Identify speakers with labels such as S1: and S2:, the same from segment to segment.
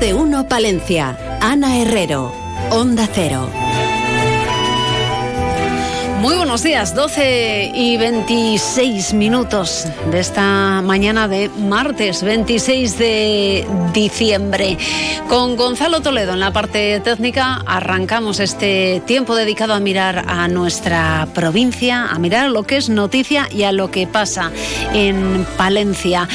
S1: De uno Palencia. Ana Herrero. Onda Cero.
S2: Muy buenos días, 12 y 26 minutos de esta mañana de martes 26 de diciembre. Con Gonzalo Toledo en la parte técnica arrancamos este tiempo dedicado a mirar a nuestra provincia, a mirar lo que es noticia y a lo que pasa en Palencia.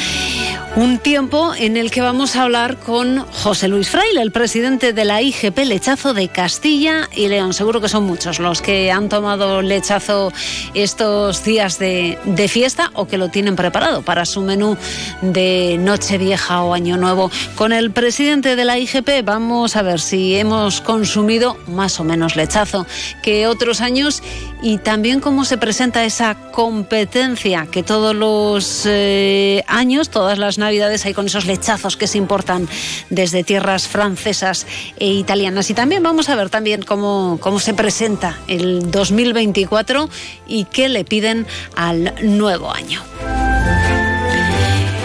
S2: Un tiempo en el que vamos a hablar con José Luis Fraile, el presidente de la IGP Lechazo de Castilla y León. Seguro que son muchos los que han tomado lechazo estos días de, fiesta o que lo tienen preparado para su menú de Nochevieja o Año Nuevo. Con el presidente de la IGP vamos a ver si hemos consumido más o menos lechazo que otros años y también cómo se presenta esa competencia que todos los eh, años, todas las navidades hay con esos lechazos que se importan desde tierras francesas e italianas. Y también vamos a ver también cómo, cómo se presenta el 2024 y qué le piden al nuevo año.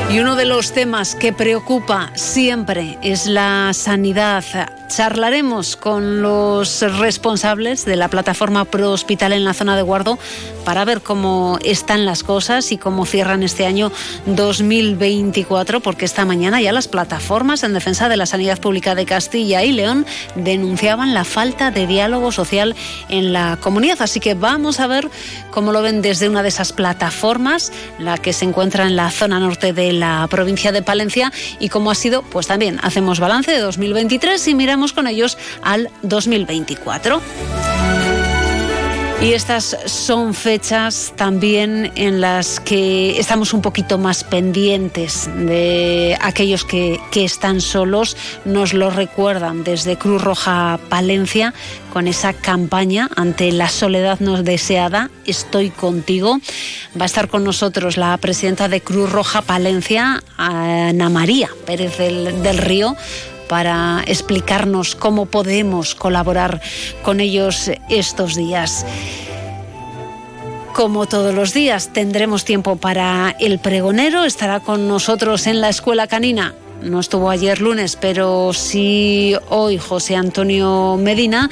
S2: Y uno de los temas que preocupa siempre es la sanidad. Charlaremos con los responsables de la plataforma Pro Hospital en la zona de Guardo para ver cómo están las cosas y cómo cierran este año 2024, porque esta mañana ya las plataformas en defensa de la sanidad pública de Castilla y León denunciaban la falta de diálogo social en la comunidad. Así que vamos a ver cómo lo ven desde una de esas plataformas, la que se encuentra en la zona norte la provincia de Palencia y cómo ha sido, pues también hacemos balance de 2023 y miramos con ellos al 2024. Y estas son fechas también en las que estamos un poquito más pendientes de aquellos que, que, están solos. Nos lo recuerdan desde Cruz Roja Palencia con esa campaña ante la soledad no deseada. Estoy contigo. Va a estar con nosotros la presidenta de Cruz Roja Palencia, Ana María Pérez del, del Río para explicarnos cómo podemos colaborar con ellos estos días. Como todos los días, tendremos tiempo para el pregonero. Estará con nosotros en la escuela canina no estuvo ayer lunes, pero sí hoy José Antonio Medina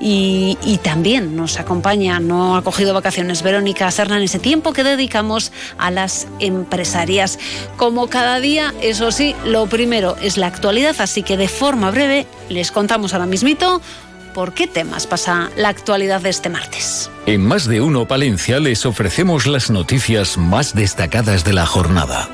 S2: y, también nos acompaña, no ha cogido vacaciones, Verónica Serna en ese tiempo que dedicamos a las empresarias. Como cada día, eso sí, lo primero es la actualidad, así que de forma breve les contamos ahora mismito por qué temas pasa la actualidad de este martes.
S3: En más de uno Palencia les ofrecemos las noticias más destacadas de la jornada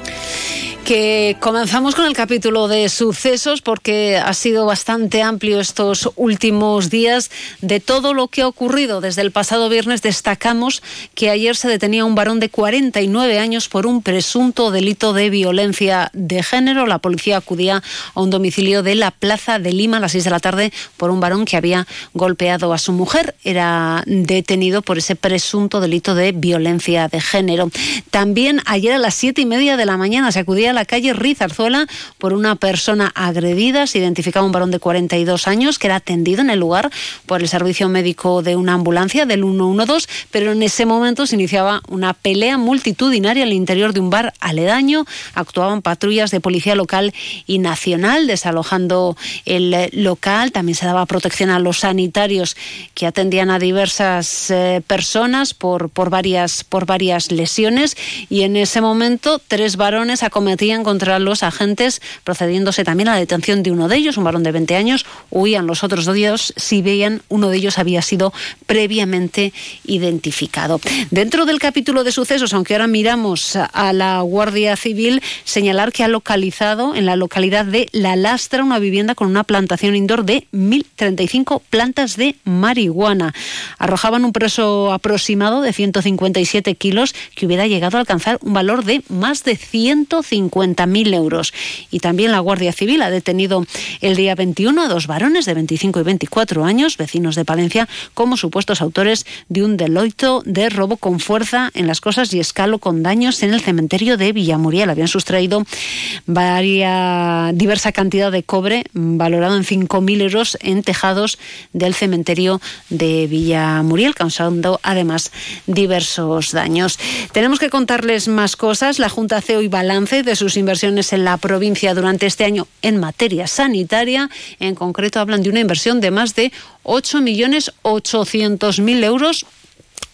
S2: que comenzamos con el capítulo de sucesos porque ha sido bastante amplio estos últimos días de todo lo que ha ocurrido. Desde el pasado viernes destacamos que ayer se detenía un varón de 49 años por un presunto delito de violencia de género. La policía acudía a un domicilio de la Plaza de Lima a las 6 de la tarde por un varón que había golpeado a su mujer. Era detenido por ese presunto delito de violencia de género. También ayer a las siete y media de la mañana se acudía a la calle Rizarzuela por una persona agredida. Se identificaba un varón de 42 años que era atendido en el lugar por el servicio médico de una ambulancia del 112, pero en ese momento se iniciaba una pelea multitudinaria al interior de un bar aledaño. Actuaban patrullas de policía local y nacional desalojando el local. También se daba protección a los sanitarios que atendían a diversas eh, personas por, por, varias, por varias lesiones y en ese momento tres varones contra los agentes, procediéndose también a la detención de uno de ellos, un varón de 20 años. Huían los otros dos si veían uno de ellos había sido previamente identificado. Dentro del capítulo de sucesos, aunque ahora miramos a la Guardia Civil, señalar que ha localizado en la localidad de La Lastra una vivienda con una plantación indoor de 1.035 plantas de marihuana. Arrojaban un peso aproximado de 157 kilos que hubiera llegado a alcanzar un valor de más de 150 50.000 euros. Y también la Guardia Civil ha detenido el día 21 a dos varones de 25 y 24 años, vecinos de Palencia, como supuestos autores de un deloito de robo con fuerza en las cosas y escalo con daños en el cementerio de Villamuriel. Habían sustraído varia, diversa cantidad de cobre valorado en 5.000 euros en tejados del cementerio de Villamuriel, causando además diversos daños. Tenemos que contarles más cosas. La Junta hace hoy balance de sus inversiones en la provincia durante este año en materia sanitaria. En concreto, hablan de una inversión de más de 8.800.000 euros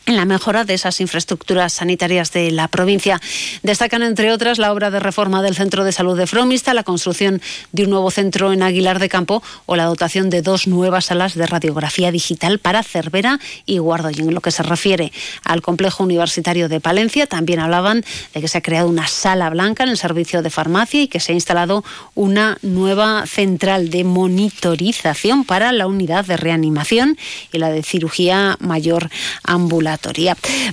S2: en la mejora de esas infraestructuras sanitarias de la provincia. Destacan, entre otras, la obra de reforma del Centro de Salud de Fromista, la construcción de un nuevo centro en Aguilar de Campo o la dotación de dos nuevas salas de radiografía digital para Cervera y Guardo. Y en lo que se refiere al complejo universitario de Palencia, también hablaban de que se ha creado una sala blanca en el servicio de farmacia y que se ha instalado una nueva central de monitorización para la unidad de reanimación y la de cirugía mayor ambulatoria.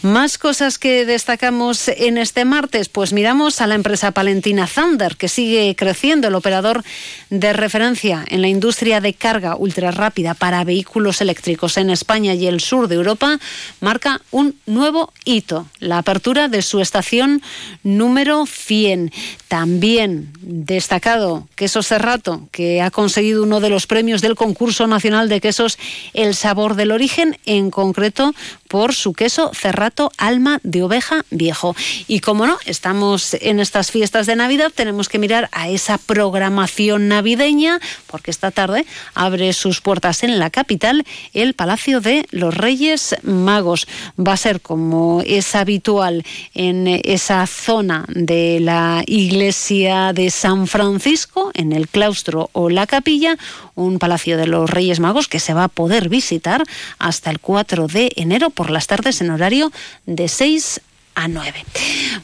S2: Más cosas que destacamos en este martes, pues miramos a la empresa palentina Thunder, que sigue creciendo, el operador de referencia en la industria de carga ultra rápida para vehículos eléctricos en España y el sur de Europa, marca un nuevo hito, la apertura de su estación número 100. También destacado Queso Cerrato, que ha conseguido uno de los premios del concurso nacional de quesos El Sabor del Origen, en concreto por su queso cerrato alma de oveja viejo. Y como no, estamos en estas fiestas de Navidad, tenemos que mirar a esa programación navideña, porque esta tarde abre sus puertas en la capital el Palacio de los Reyes Magos. Va a ser como es habitual en esa zona de la iglesia de San Francisco, en el claustro o la capilla, un Palacio de los Reyes Magos que se va a poder visitar hasta el 4 de enero por las tardes en horario de 6 a 9.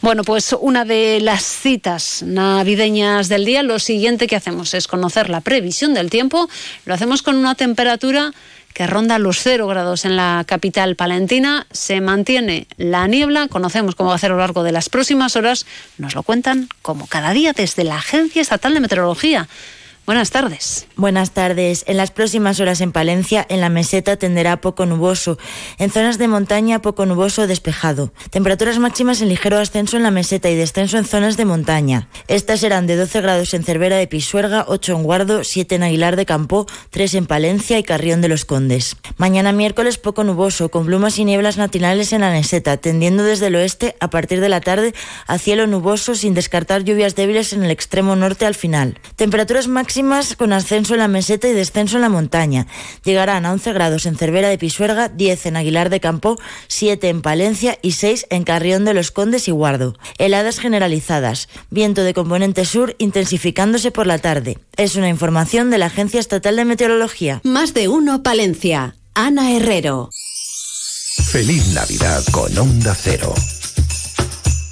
S2: Bueno, pues una de las citas navideñas del día, lo siguiente que hacemos es conocer la previsión del tiempo. Lo hacemos con una temperatura que ronda los 0 grados en la capital palentina. Se mantiene la niebla. Conocemos cómo va a ser a lo largo de las próximas horas. Nos lo cuentan como cada día desde la Agencia Estatal de Meteorología. Buenas tardes.
S4: Buenas tardes. En las próximas horas en Palencia, en la meseta tenderá poco nuboso. En zonas de montaña, poco nuboso despejado. Temperaturas máximas en ligero ascenso en la meseta y descenso en zonas de montaña. Estas serán de 12 grados en Cervera de Pisuerga, 8 en Guardo, 7 en Aguilar de Campo, 3 en Palencia y Carrión de los Condes. Mañana miércoles poco nuboso, con plumas y nieblas matinales en la meseta, tendiendo desde el oeste a partir de la tarde a cielo nuboso sin descartar lluvias débiles en el extremo norte al final. Temperaturas máximas con ascenso en la meseta y descenso en la montaña. Llegarán a 11 grados en Cervera de Pisuerga, 10 en Aguilar de Campo, 7 en Palencia y 6 en Carrión de los Condes y Guardo. Heladas generalizadas. Viento de componente sur intensificándose por la tarde. Es una información de la Agencia Estatal de Meteorología.
S1: Más de uno Palencia. Ana Herrero.
S5: Feliz Navidad con Onda Cero.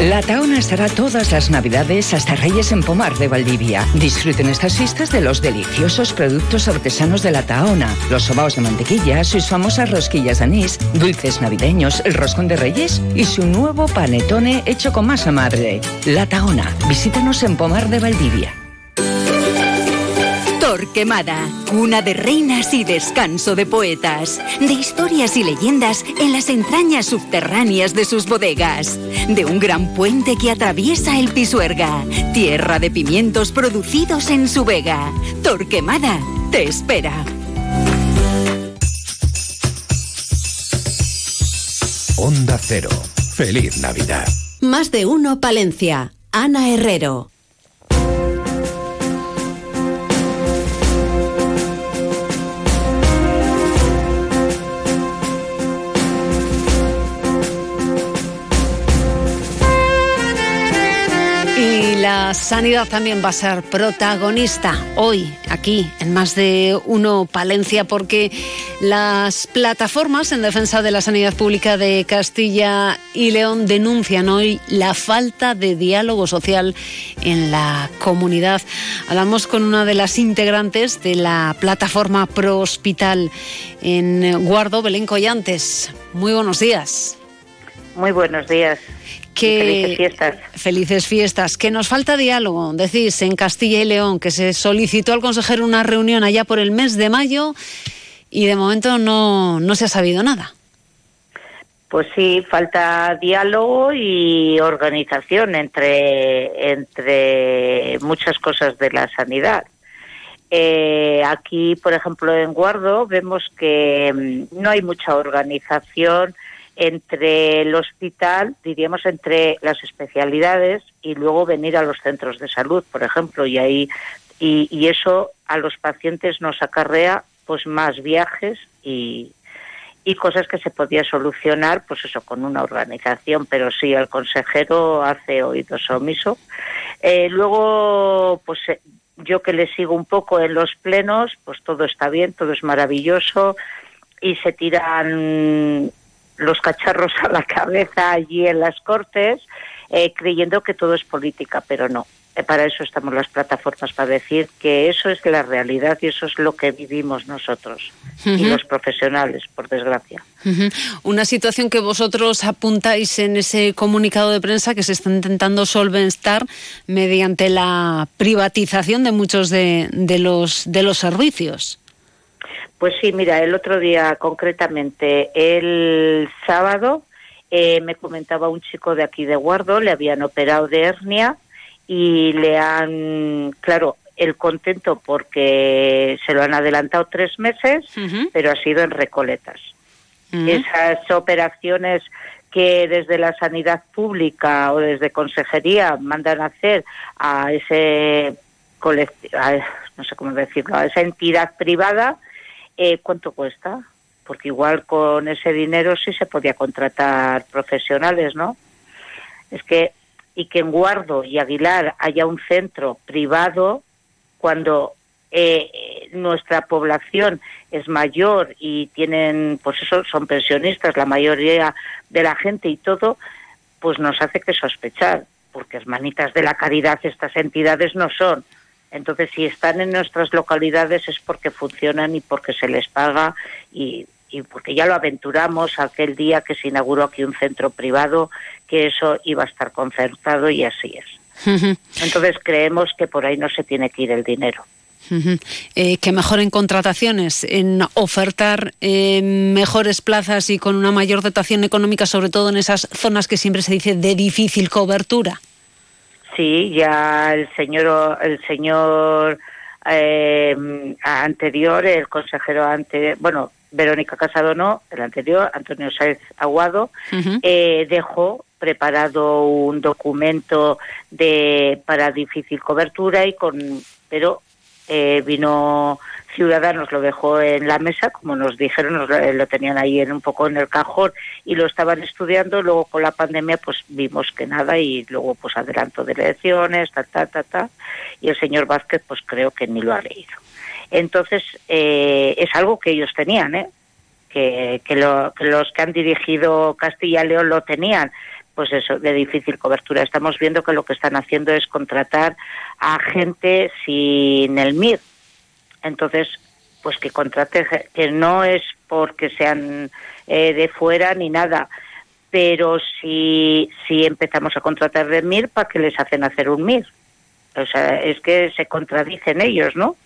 S6: La Taona estará todas las navidades hasta Reyes en Pomar de Valdivia. Disfruten estas fiestas de los deliciosos productos artesanos de la Taona, los sobaos de mantequilla, sus famosas rosquillas de anís, dulces navideños, el roscón de Reyes y su nuevo panetone hecho con masa madre. La Taona, visítanos en Pomar de Valdivia.
S1: Torquemada, cuna de reinas y descanso de poetas, de historias y leyendas en las entrañas subterráneas de sus bodegas, de un gran puente que atraviesa el Pisuerga, tierra de pimientos producidos en su vega. Torquemada te espera.
S5: Onda Cero, Feliz Navidad.
S7: Más de uno Palencia. Ana Herrero.
S2: Sanidad también va a ser protagonista hoy aquí en más de uno Palencia porque las plataformas en defensa de la sanidad pública de Castilla y León denuncian hoy la falta de diálogo social en la comunidad. Hablamos con una de las integrantes de la plataforma Pro Hospital en Guardo, Belén Collantes. Muy buenos días.
S8: Muy buenos días felices fiestas.
S2: Felices fiestas. Que nos falta diálogo, decís, en Castilla y León, que se solicitó al consejero una reunión allá por el mes de mayo y de momento no, no se ha sabido nada.
S8: Pues sí, falta diálogo y organización entre, entre muchas cosas de la sanidad. Eh, aquí, por ejemplo, en Guardo vemos que mm, no hay mucha organización entre el hospital, diríamos entre las especialidades y luego venir a los centros de salud, por ejemplo, y ahí y, eso a los pacientes nos acarrea pues más viajes y, y cosas que se podía solucionar, pues eso, con una organización, pero sí, el consejero hace oídos omiso. Eh, luego, pues eh, yo que le sigo un poco en los plenos, pues todo está bien, todo es maravilloso y se tiran los cacharros a la cabeza allí en las Cortes, eh, creyendo que todo es política, pero no. Eh, para eso estamos las plataformas, para decir que eso es la realidad y eso es lo que vivimos nosotros y los profesionales, por desgracia.
S2: Una situación que vosotros apuntáis en ese comunicado de prensa que se está intentando solventar mediante la privatización de muchos de, de los, de los servicios.
S8: Pues sí, mira, el otro día concretamente, el sábado, eh, me comentaba un chico de aquí de Guardo, le habían operado de hernia y le han, claro, el contento porque se lo han adelantado tres meses, pero ha sido en recoletas. Esas operaciones que desde la sanidad pública o desde consejería mandan a hacer a ese colectivo, no sé cómo decirlo, a esa entidad privada, eh, ¿cuánto cuesta? Porque igual con ese dinero sí se podía contratar profesionales, ¿no? Es que, y que en Guardo y Aguilar haya un centro privado cuando eh, nuestra población es mayor y tienen, pues eso, son pensionistas, la mayoría de la gente y todo, pues nos hace que sospechar, porque hermanitas de la caridad estas entidades no son. Entonces, si están en nuestras localidades es porque funcionan y porque se les paga y, porque ya lo aventuramos aquel día que se inauguró aquí un centro privado, que eso iba a estar concertado y así es. Entonces, creemos que por ahí no se tiene que ir el dinero.
S2: Eh, que mejoren contrataciones, en ofertar eh, mejores plazas y con una mayor dotación económica, sobre todo en esas zonas que siempre se dice de difícil cobertura.
S8: Sí, ya el señor, el señor eh, anterior, el consejero anterior, bueno, Verónica Casado no, el anterior, Antonio Sáez Aguado, eh, dejó preparado un documento de para difícil cobertura y con, pero eh, vino Ciudadanos lo dejó en la mesa, como nos dijeron, nos lo, tenían ahí en un poco en el cajón y lo estaban estudiando. Luego con la pandemia, pues vimos que nada y luego pues adelanto de elecciones, ta, ta, ta, ta. Y el señor Vázquez, pues creo que ni lo ha leído. Entonces, eh, es algo que ellos tenían, ¿eh? Que, que, que los que han dirigido Castilla y León lo tenían pues eso, de difícil cobertura. Estamos viendo que lo que están haciendo es contratar a gente sin el MIR, entonces, pues que contrate, que no es porque sean eh, de fuera ni nada, pero si, si empezamos a contratar de MIR, ¿para qué les hacen hacer un MIR? O sea, es que se contradicen ellos, ¿no?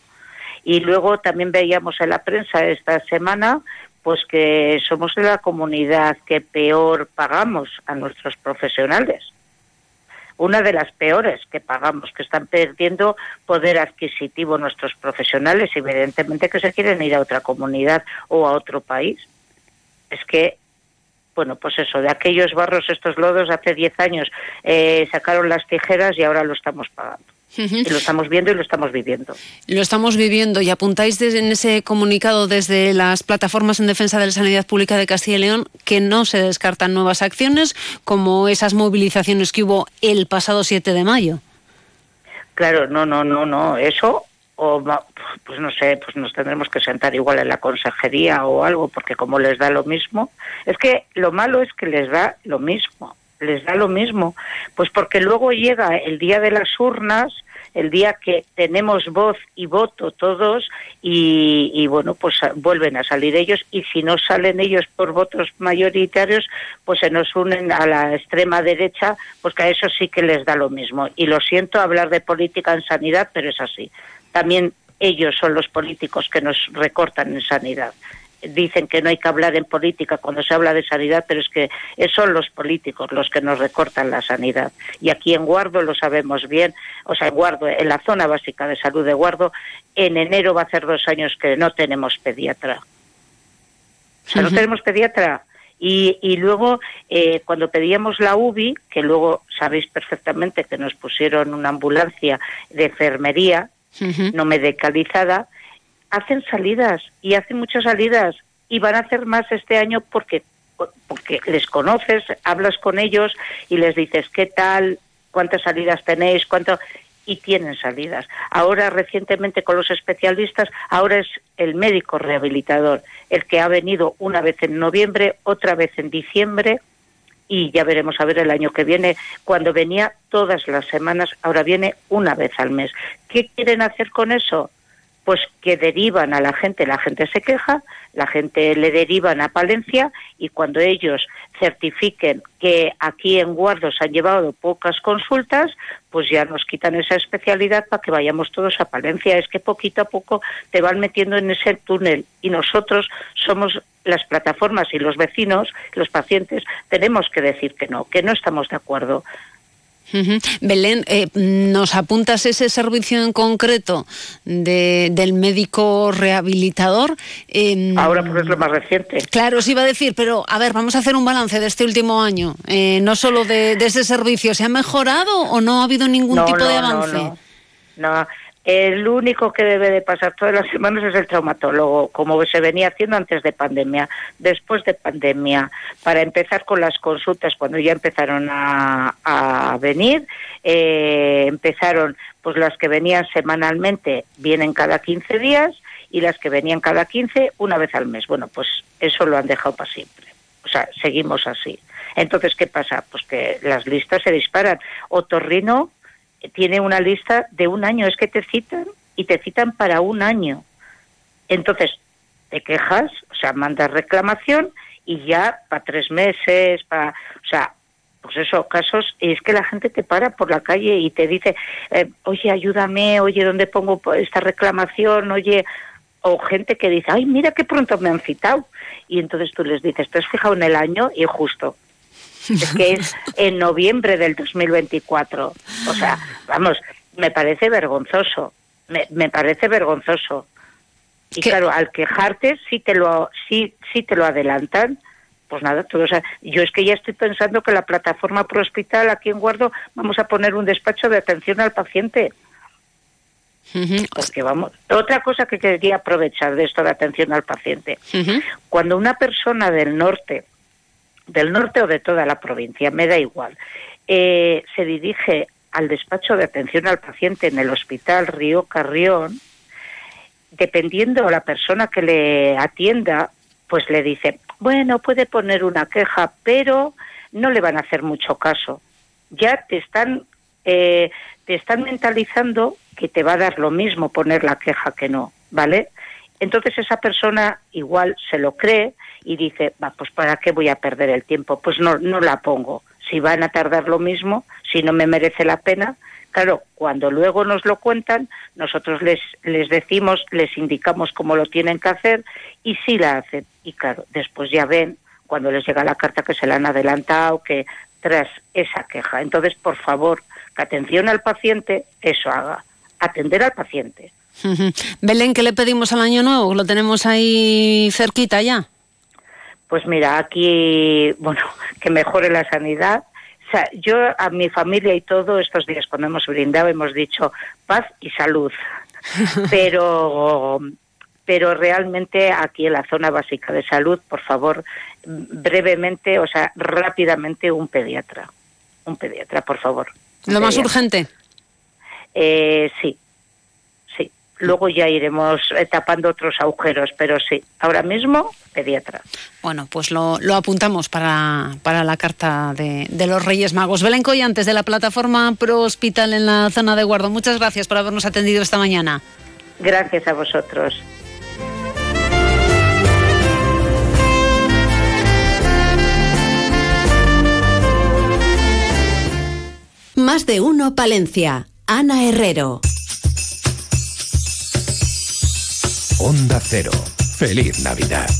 S8: Y luego también veíamos en la prensa esta semana pues que somos la comunidad que peor pagamos a nuestros profesionales una de las peores que pagamos, que están perdiendo poder adquisitivo nuestros profesionales, evidentemente que se quieren ir a otra comunidad o a otro país. Es que bueno, pues eso, de aquellos barros, estos lodos, hace 10 años eh, sacaron las tijeras y ahora lo estamos pagando. Y lo estamos viendo y lo estamos viviendo.
S2: Lo estamos viviendo y apuntáis en ese comunicado desde las plataformas en defensa de la sanidad pública de Castilla y León que no se descartan nuevas acciones como esas movilizaciones que hubo el pasado 7 de mayo.
S8: Claro, no, no, no, no. Eso o pues no sé, pues nos tendremos que sentar igual en la consejería o algo, porque como les da lo mismo, es que lo malo es que les da lo mismo, les da lo mismo, pues porque luego llega el día de las urnas, el día que tenemos voz y voto todos y, bueno, pues vuelven a salir ellos y si no salen ellos por votos mayoritarios, pues se nos unen a la extrema derecha, pues que a eso sí que les da lo mismo. Y lo siento hablar de política en sanidad, pero es así también ellos son los políticos que nos recortan en sanidad. Dicen que no hay que hablar en política cuando se habla de sanidad, pero es que son los políticos los que nos recortan la sanidad. Y aquí en Guardo lo sabemos bien, o sea, en Guardo, en la zona básica de salud de Guardo, en enero va a hacer dos años que no tenemos pediatra. O sea, no tenemos pediatra. Y, y luego, eh, cuando pedíamos la UBI, que luego sabéis perfectamente que nos pusieron una ambulancia de enfermería, no medicalizada, hacen salidas y hacen muchas salidas y van a hacer más este año porque porque les conoces, hablas con ellos y les dices qué tal, cuántas salidas tenéis, cuánto y tienen salidas. Ahora recientemente con los especialistas, ahora es el médico rehabilitador el que ha venido una vez en noviembre, otra vez en diciembre y ya veremos a ver el año que viene, cuando venía todas las semanas, ahora viene una vez al mes. ¿Qué quieren hacer con eso? Pues que derivan a la gente, la gente se queja, la gente le derivan a Palencia y cuando ellos certifiquen que aquí en Guardo se han llevado pocas consultas, pues ya nos quitan esa especialidad para que vayamos todos a Palencia. Es que poquito a poco te van metiendo en ese túnel y nosotros somos las plataformas y los vecinos, los pacientes, tenemos que decir que no, que no estamos de acuerdo.
S2: Belén, eh, ¿nos apuntas ese servicio en concreto de, del médico rehabilitador?
S8: Em, Ahora pues es lo más reciente.
S2: Claro, os iba a decir, pero a ver, vamos a hacer un balance de este último año, eh, no solo de, ese servicio. ¿Se ha mejorado o no ha habido ningún tipo de avance?
S8: No, no. El único que debe de pasar todas las semanas es el traumatólogo, como se venía haciendo antes de pandemia. Después de pandemia, para empezar con las consultas, cuando ya empezaron a, venir, eh, empezaron pues las que venían semanalmente, vienen cada 15 días, y las que venían cada 15, una vez al mes. Bueno, pues eso lo han dejado para siempre. O sea, seguimos así. Entonces, ¿qué pasa? Pues que las listas se disparan. Otorrino tiene una lista de un año, es que te citan y te citan para un año. Entonces, te quejas, o sea, mandas reclamación y ya para tres meses, para, o sea, pues eso, casos, es que la gente te para por la calle y te dice, eh, oye, ayúdame, oye, ¿dónde pongo esta reclamación? Oye, o gente que dice, ay, mira qué pronto me han citado. Y entonces tú les dices, ¿te has fijado en el año? Y justo, es que es en noviembre del 2024. O sea, vamos, me parece vergonzoso, me, me parece vergonzoso. Y claro, al quejarte, si te lo, sí, sí te lo adelantan, pues nada, todo, o sea, yo es que ya estoy pensando que la plataforma pro hospital aquí en Guardo vamos a poner un despacho de atención al paciente. Porque vamos, otra cosa que quería aprovechar de esto de atención al paciente. Cuando una persona del norte del norte o de toda la provincia, me da igual, eh, se dirige al despacho de atención al paciente en el hospital Río Carrión, dependiendo la persona que le atienda, pues le dice, bueno, puede poner una queja, pero no le van a hacer mucho caso. Ya te están, eh, te están mentalizando que te va a dar lo mismo poner la queja que no, ¿vale? Entonces esa persona igual se lo cree y dice, va, pues ¿para qué voy a perder el tiempo? Pues no, no la pongo. Si van a tardar lo mismo, si no me merece la pena, claro, cuando luego nos lo cuentan, nosotros les, les decimos, les indicamos cómo lo tienen que hacer y sí la hacen. Y claro, después ya ven, cuando les llega la carta, que se la han adelantado, que tras esa queja. Entonces, por favor, que atención al paciente, eso haga. Atender al paciente.
S2: Belén, ¿qué le pedimos al año nuevo? ¿Lo tenemos ahí cerquita ya?
S8: Pues mira, aquí, bueno, que mejore la sanidad. O sea, yo a mi familia y todo estos días cuando hemos brindado hemos dicho paz y salud. pero pero realmente aquí en la zona básica de salud, por favor, brevemente, o sea, rápidamente un pediatra. Un pediatra, por favor.
S2: Lo más urgente.
S8: Eh, sí, Luego ya iremos eh, tapando otros agujeros, pero sí, ahora mismo pediatra.
S2: Bueno, pues lo, apuntamos para, para, la carta de, de, los Reyes Magos. Belén antes de la plataforma Pro Hospital en la zona de Guardo, muchas gracias por habernos atendido esta mañana.
S8: Gracias a vosotros.
S7: Más de uno, Palencia. Ana Herrero.
S3: Onda Cero. Feliz Navidad.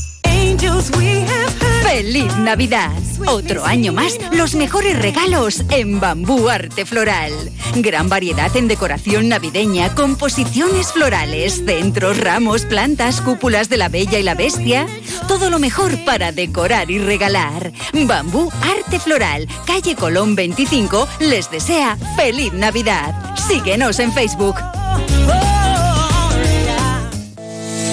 S1: ¡Feliz Navidad! Otro año más, los mejores regalos en Bambú Arte Floral. Gran variedad en decoración navideña, composiciones florales, centros, ramos, plantas, cúpulas de la Bella y la Bestia. Todo lo mejor para decorar y regalar. Bambú Arte Floral, calle Colón 25, les desea ¡Feliz Navidad! Síguenos en Facebook.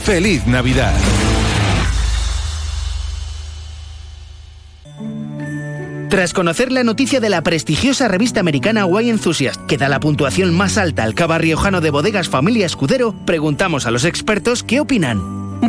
S5: feliz Navidad.
S9: Tras conocer la noticia de la prestigiosa revista americana Wine Enthusiast, que da la puntuación más alta al cava riojano de bodegas Familia Escudero, preguntamos a los expertos qué opinan.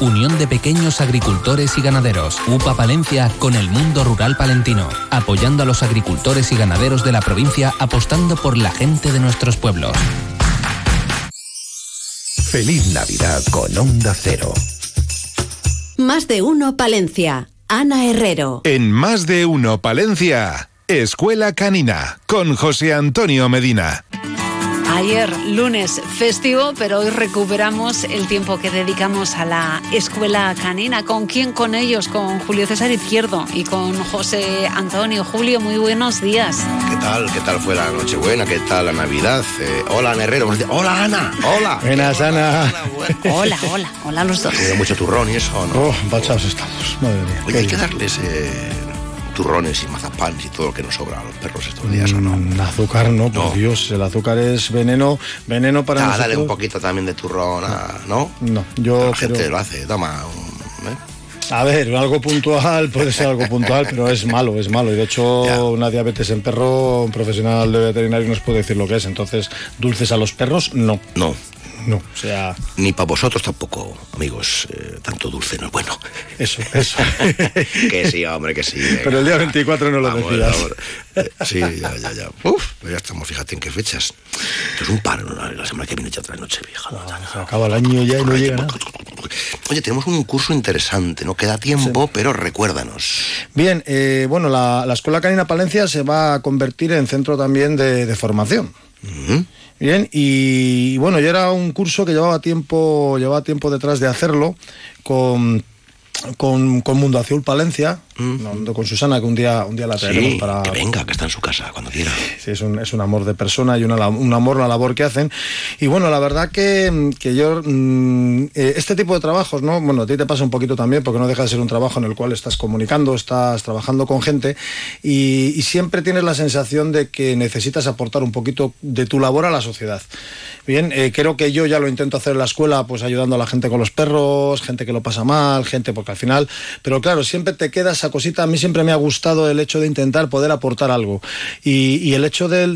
S10: Unión de Pequeños Agricultores y Ganaderos, UPA Palencia con el mundo rural palentino, apoyando a los agricultores y ganaderos de la provincia, apostando por la gente de nuestros pueblos.
S3: Feliz Navidad con Onda Cero.
S7: Más de uno Palencia. Ana Herrero.
S5: En Más de uno Palencia, Escuela Canina, con José Antonio Medina.
S2: Ayer lunes festivo, pero hoy recuperamos el tiempo que dedicamos a la escuela canina. ¿Con quién? Con ellos, con Julio César Izquierdo y con José Antonio. Julio, muy buenos días.
S11: ¿Qué tal? ¿Qué tal fue la Nochebuena? ¿Qué tal la Navidad? Eh, hola, Ana Herrero. Hola, Ana. Hola.
S12: Buenas, Ana.
S2: Hola, hola, hola los dos.
S11: mucho turrón y eso, ¿no?
S12: Oh, bachados estamos. Madre mía.
S11: Oye, hay que darles... Eh turrones y mazapanes y todo lo que nos sobra a los perros estos días, ¿o no?
S12: Mm, azúcar no, por Dios, el azúcar es veneno, veneno para ah,
S11: dale un poquito también de turrón, ¿no?
S12: No, yo
S11: La gente lo hace, toma ¿eh?
S12: A ver, algo puntual puede ser algo puntual, pero es malo, es malo. Y de hecho, una diabetes en perro, un profesional de veterinario nos puede decir lo que es. Entonces, dulces a los perros, no.
S11: No.
S12: No, o sea...
S11: Ni para vosotros tampoco, amigos, eh, tanto dulce no es bueno.
S12: Eso, eso.
S11: que sí, hombre, que sí.
S12: Pero el día 24 no lo decías.
S11: Eh, sí, ya, ya, ya. Uf, pues ya estamos, fíjate en qué fechas. Esto es un paro, la semana que viene ya trae noche vieja.
S12: se acaba el año ya y no llega nada.
S11: Oye, tenemos un curso interesante, no queda tiempo, pero recuérdanos.
S12: Bien, eh, bueno, la, Escuela Canina Palencia se va a convertir en centro también de, formación. Bien, y, bueno, ya era un curso que llevaba tiempo, llevaba tiempo detrás de hacerlo con con, con, Mundo Azul Palencia, mm. con Susana, que un día, un día la traeremos para...
S11: que venga, que está en su casa cuando quiera.
S12: Sí, es un, es un amor de persona y una, un amor la labor que hacen. Y bueno, la verdad que, que yo, mm, eh, este tipo de trabajos, ¿no? Bueno, a ti te pasa un poquito también, porque no deja de ser un trabajo en el cual estás comunicando, estás trabajando con gente y, y siempre tienes la sensación de que necesitas aportar un poquito de tu labor a la sociedad. Bien, eh, creo que yo ya lo intento hacer en la escuela, pues ayudando a la gente con los perros, gente que lo pasa mal, gente porque al final, pero claro, siempre te quedas cosita, a mí siempre me ha gustado el hecho de intentar poder aportar algo. Y, el hecho de,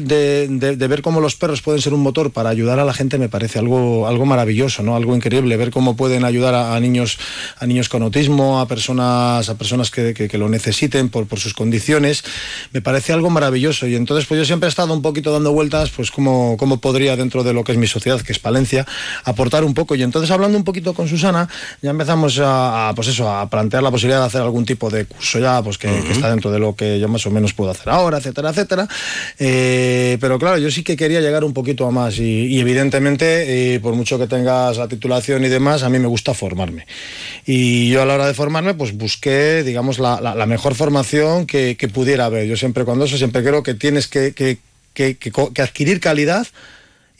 S12: de, ver cómo los perros pueden ser un motor para ayudar a la gente me parece algo, algo maravilloso, ¿no? Algo increíble, ver cómo pueden ayudar a, niños, a niños con autismo, a personas, a personas que, que, que lo necesiten por, por, sus condiciones, me parece algo maravilloso. Y entonces, pues yo siempre he estado un poquito dando vueltas, pues cómo, cómo podría dentro de lo que es mi sociedad, que es Palencia, aportar un poco. Y entonces, hablando un poquito con Susana, ya empezamos a, a pues eso, a plantear la posibilidad de hacer algún tipo de curso ya, pues que, uh -huh. que está dentro de lo que yo más o menos puedo hacer ahora, etcétera, etcétera. Eh, pero claro, yo sí que quería llegar un poquito a más y, y evidentemente, eh, por mucho que tengas la titulación y demás, a mí me gusta formarme. Y yo a la hora de formarme, pues busqué, digamos, la, la, la mejor formación que, que, pudiera haber. Yo siempre cuando eso, siempre creo que tienes que, que, que adquirir calidad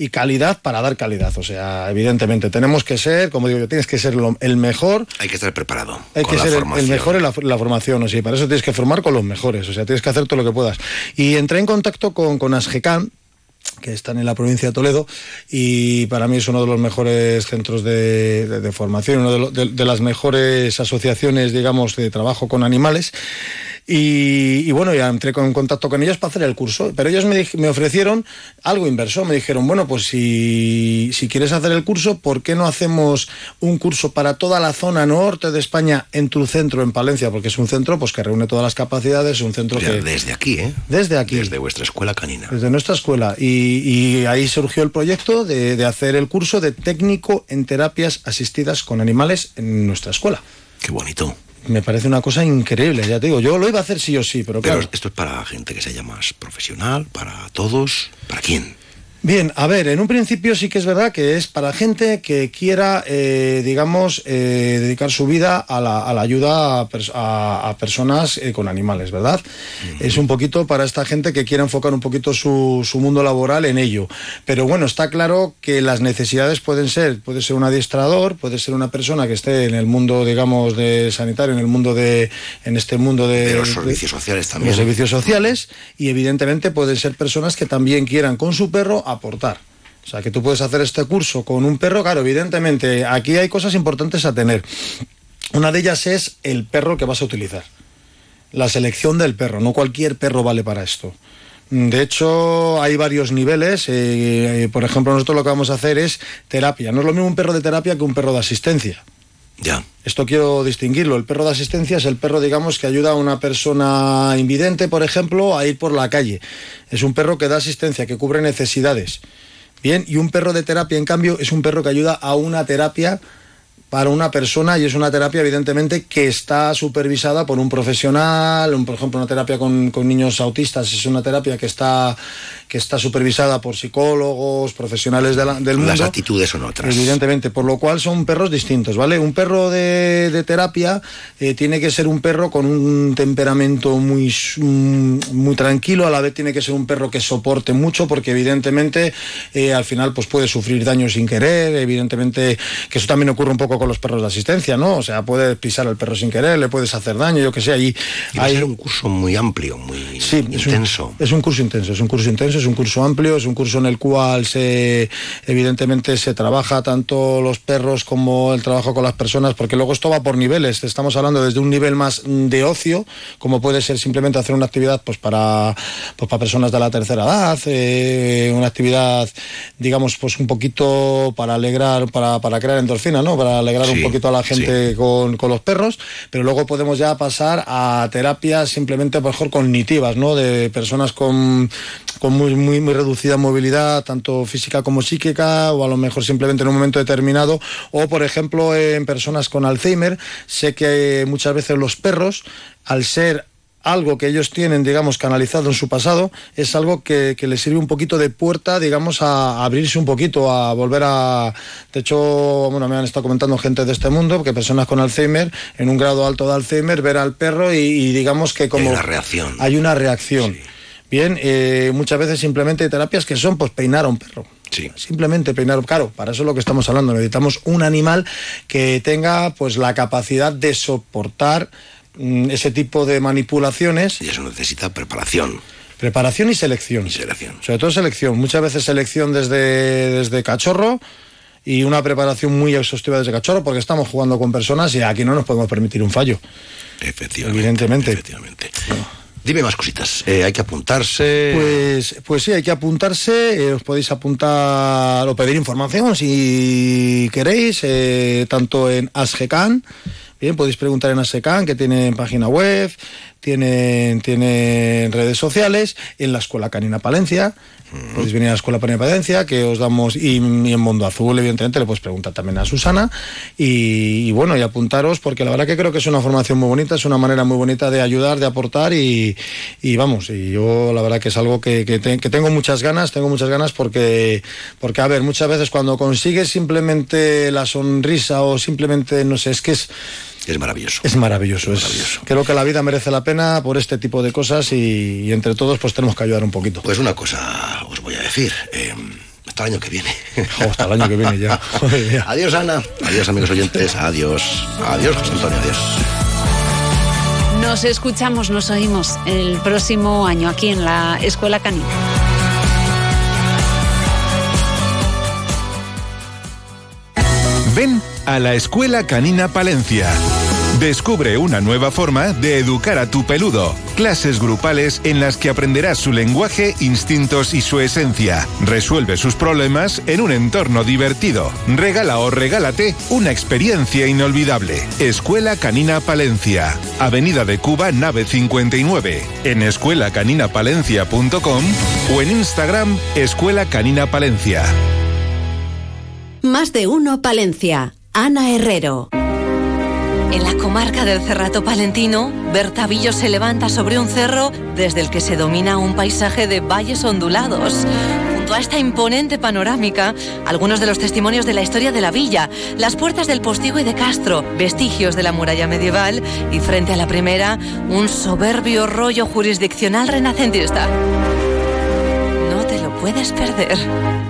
S12: y calidad para dar calidad. O sea, evidentemente tenemos que ser, como digo yo, tienes que ser lo, el mejor.
S11: Hay que estar preparado.
S12: Hay que ser el, el, mejor en la, la, formación. O sea, para eso tienes que formar con los mejores. O sea, tienes que hacer todo lo que puedas. Y entré en contacto con, con Asgecan, que están en la provincia de Toledo y para mí es uno de los mejores centros de, de, de formación, una de, de, las mejores asociaciones, digamos, de trabajo con animales. Y, y, bueno, ya entré en contacto con ellos para hacer el curso, pero ellos me, me ofrecieron algo inverso, me dijeron, bueno, pues si, si, quieres hacer el curso, ¿por qué no hacemos un curso para toda la zona norte de España en tu centro, en Palencia? Porque es un centro pues que reúne todas las capacidades, un centro que...
S11: Desde aquí, ¿eh?
S12: Desde aquí.
S11: Desde vuestra escuela canina.
S12: Desde nuestra escuela. Y, y ahí surgió el proyecto de, de hacer el curso de técnico en terapias asistidas con animales en nuestra escuela.
S11: Qué bonito
S12: me parece una cosa increíble, ya te digo, yo lo iba a hacer sí o sí, pero,
S11: pero
S12: claro.
S11: esto es para gente que se llama más profesional, para todos, ¿para quién?
S12: Bien, a ver, en un principio sí que es verdad que es para gente que quiera, eh, digamos, eh, dedicar su vida a la, a la ayuda a, a, a personas eh, con animales, ¿verdad? Uh -huh. Es un poquito para esta gente que quiera enfocar un poquito su, su, mundo laboral en ello. Pero bueno, está claro que las necesidades pueden ser, puede ser un adiestrador, puede ser una persona que esté en el mundo, digamos, de sanitario, en el mundo de, en este mundo de,
S11: de los servicios
S12: de,
S11: sociales también.
S12: Los servicios sociales y evidentemente pueden ser personas que también quieran con su perro aportar. O sea, que tú puedes hacer este curso con un perro, claro, evidentemente, aquí hay cosas importantes a tener. Una de ellas es el perro que vas a utilizar. La selección del perro, no cualquier perro vale para esto. De hecho, hay varios niveles. Eh, eh, por ejemplo, nosotros lo que vamos a hacer es terapia. No es lo mismo un perro de terapia que un perro de asistencia.
S11: Ya.
S12: Esto quiero distinguirlo. El perro de asistencia es el perro, digamos, que ayuda a una persona invidente, por ejemplo, a ir por la calle. Es un perro que da asistencia, que cubre necesidades. Bien, y un perro de terapia, en cambio, es un perro que ayuda a una terapia para una persona y es una terapia evidentemente que está supervisada por un profesional, por ejemplo una terapia con, niños autistas es una terapia que está que está supervisada por psicólogos, profesionales de la, del mundo.
S11: Las actitudes son otras.
S12: Evidentemente, por lo cual son perros distintos, ¿vale? Un perro de, de terapia eh, tiene que ser un perro con un temperamento muy, muy tranquilo, a la vez tiene que ser un perro que soporte mucho, porque evidentemente eh, al final pues puede sufrir daño sin querer, evidentemente que eso también ocurre un poco con los perros de asistencia, ¿no? O sea, puedes pisar al perro sin querer, le puedes hacer daño, yo que sé, ahí...
S11: Y hay ser un curso muy amplio, muy
S12: sí,
S11: intenso.
S12: Es un, es un curso intenso, es un curso intenso, es un curso amplio, es un curso en el cual se evidentemente se trabaja tanto los perros como el trabajo con las personas, porque luego esto va por niveles, estamos hablando desde un nivel más de ocio, como puede ser simplemente hacer una actividad pues para, pues para personas de la tercera edad, eh, una actividad, digamos, pues un poquito para alegrar, para, para crear endorfina, ¿no? Para alegrar sí, un poquito a la gente sí. con, con, los perros, pero luego podemos ya pasar a terapias simplemente mejor cognitivas, ¿no? De personas con, con muy, muy, muy reducida movilidad, tanto física como psíquica, o a lo mejor simplemente en un momento determinado, o por ejemplo en personas con Alzheimer, sé que muchas veces los perros, al ser algo que ellos tienen, digamos, canalizado en su pasado, es algo que, que les sirve un poquito de puerta, digamos, a, a, abrirse un poquito, a volver a... De hecho, bueno, me han estado comentando gente de este mundo, que personas con Alzheimer, en un grado alto de Alzheimer, ver al perro y, y digamos que como...
S11: Hay una reacción.
S12: Hay una reacción. Sí. Bien, eh, muchas veces simplemente hay terapias que son pues peinar a un perro.
S11: Sí.
S12: Simplemente peinar, claro, para eso es lo que estamos hablando. Necesitamos un animal que tenga pues la capacidad de soportar mm, ese tipo de manipulaciones.
S11: Y eso necesita preparación.
S12: Preparación y selección.
S11: Y selección.
S12: Sobre todo selección. Muchas veces selección desde, desde cachorro y una preparación muy exhaustiva desde cachorro porque estamos jugando con personas y aquí no nos podemos permitir un fallo.
S11: Efectivamente.
S12: Evidentemente.
S11: Efectivamente. Dime más cositas. Eh, hay que apuntarse.
S12: Pues, pues sí, hay que apuntarse. eh, os podéis apuntar o pedir información si queréis, eh, tanto en ASGECAN. Bien, podéis preguntar en ASGECAN, que tienen página web, tienen, tienen redes sociales, en la Escuela Canina Palencia. Podéis venir a la Escuela Canina Palencia, que os damos, y, en Mundo Azul, evidentemente, le podéis preguntar también a Susana. Y, bueno, y apuntaros, porque la verdad que creo que es una formación muy bonita, es una manera muy bonita de ayudar, de aportar y, vamos, y yo la verdad que es algo que, que tengo muchas ganas, tengo muchas ganas porque, porque, a ver, muchas veces cuando consigues simplemente la sonrisa o simplemente, no sé, es que es...
S11: Es maravilloso.
S12: Es maravilloso, es Creo que la vida merece la pena por este tipo de cosas y, y entre todos pues tenemos que ayudar un poquito.
S11: Pues una cosa os voy a decir. eh, hasta el año que viene.
S12: hasta el año que viene ya. Joder, ya.
S11: Adiós, Ana. Adiós, amigos oyentes. Adiós. Adiós, José Antonio. Adiós.
S2: Nos escuchamos, nos oímos el próximo año aquí en la Escuela Canina.
S5: Ven a la Escuela Canina Palencia. Descubre una nueva forma de educar a tu peludo. Clases grupales en las que aprenderás su lenguaje, instintos y su esencia. Resuelve sus problemas en un entorno divertido. Regala o regálate una experiencia inolvidable. Escuela Canina Palencia. Avenida de Cuba, nave 59. En escuelacaninapalencia.com o en Instagram Escuela Canina Palencia.
S7: Más de uno Palencia. Ana Herrero.
S13: En la comarca del Cerrato Palentino, Bertavillo se levanta sobre un cerro desde el que se domina un paisaje de valles ondulados. Junto a esta imponente panorámica, algunos de los testimonios de la historia de la villa, las puertas del postigo y de Castro, vestigios de la muralla medieval y frente a la primera, un soberbio rollo jurisdiccional renacentista. No te lo puedes perder.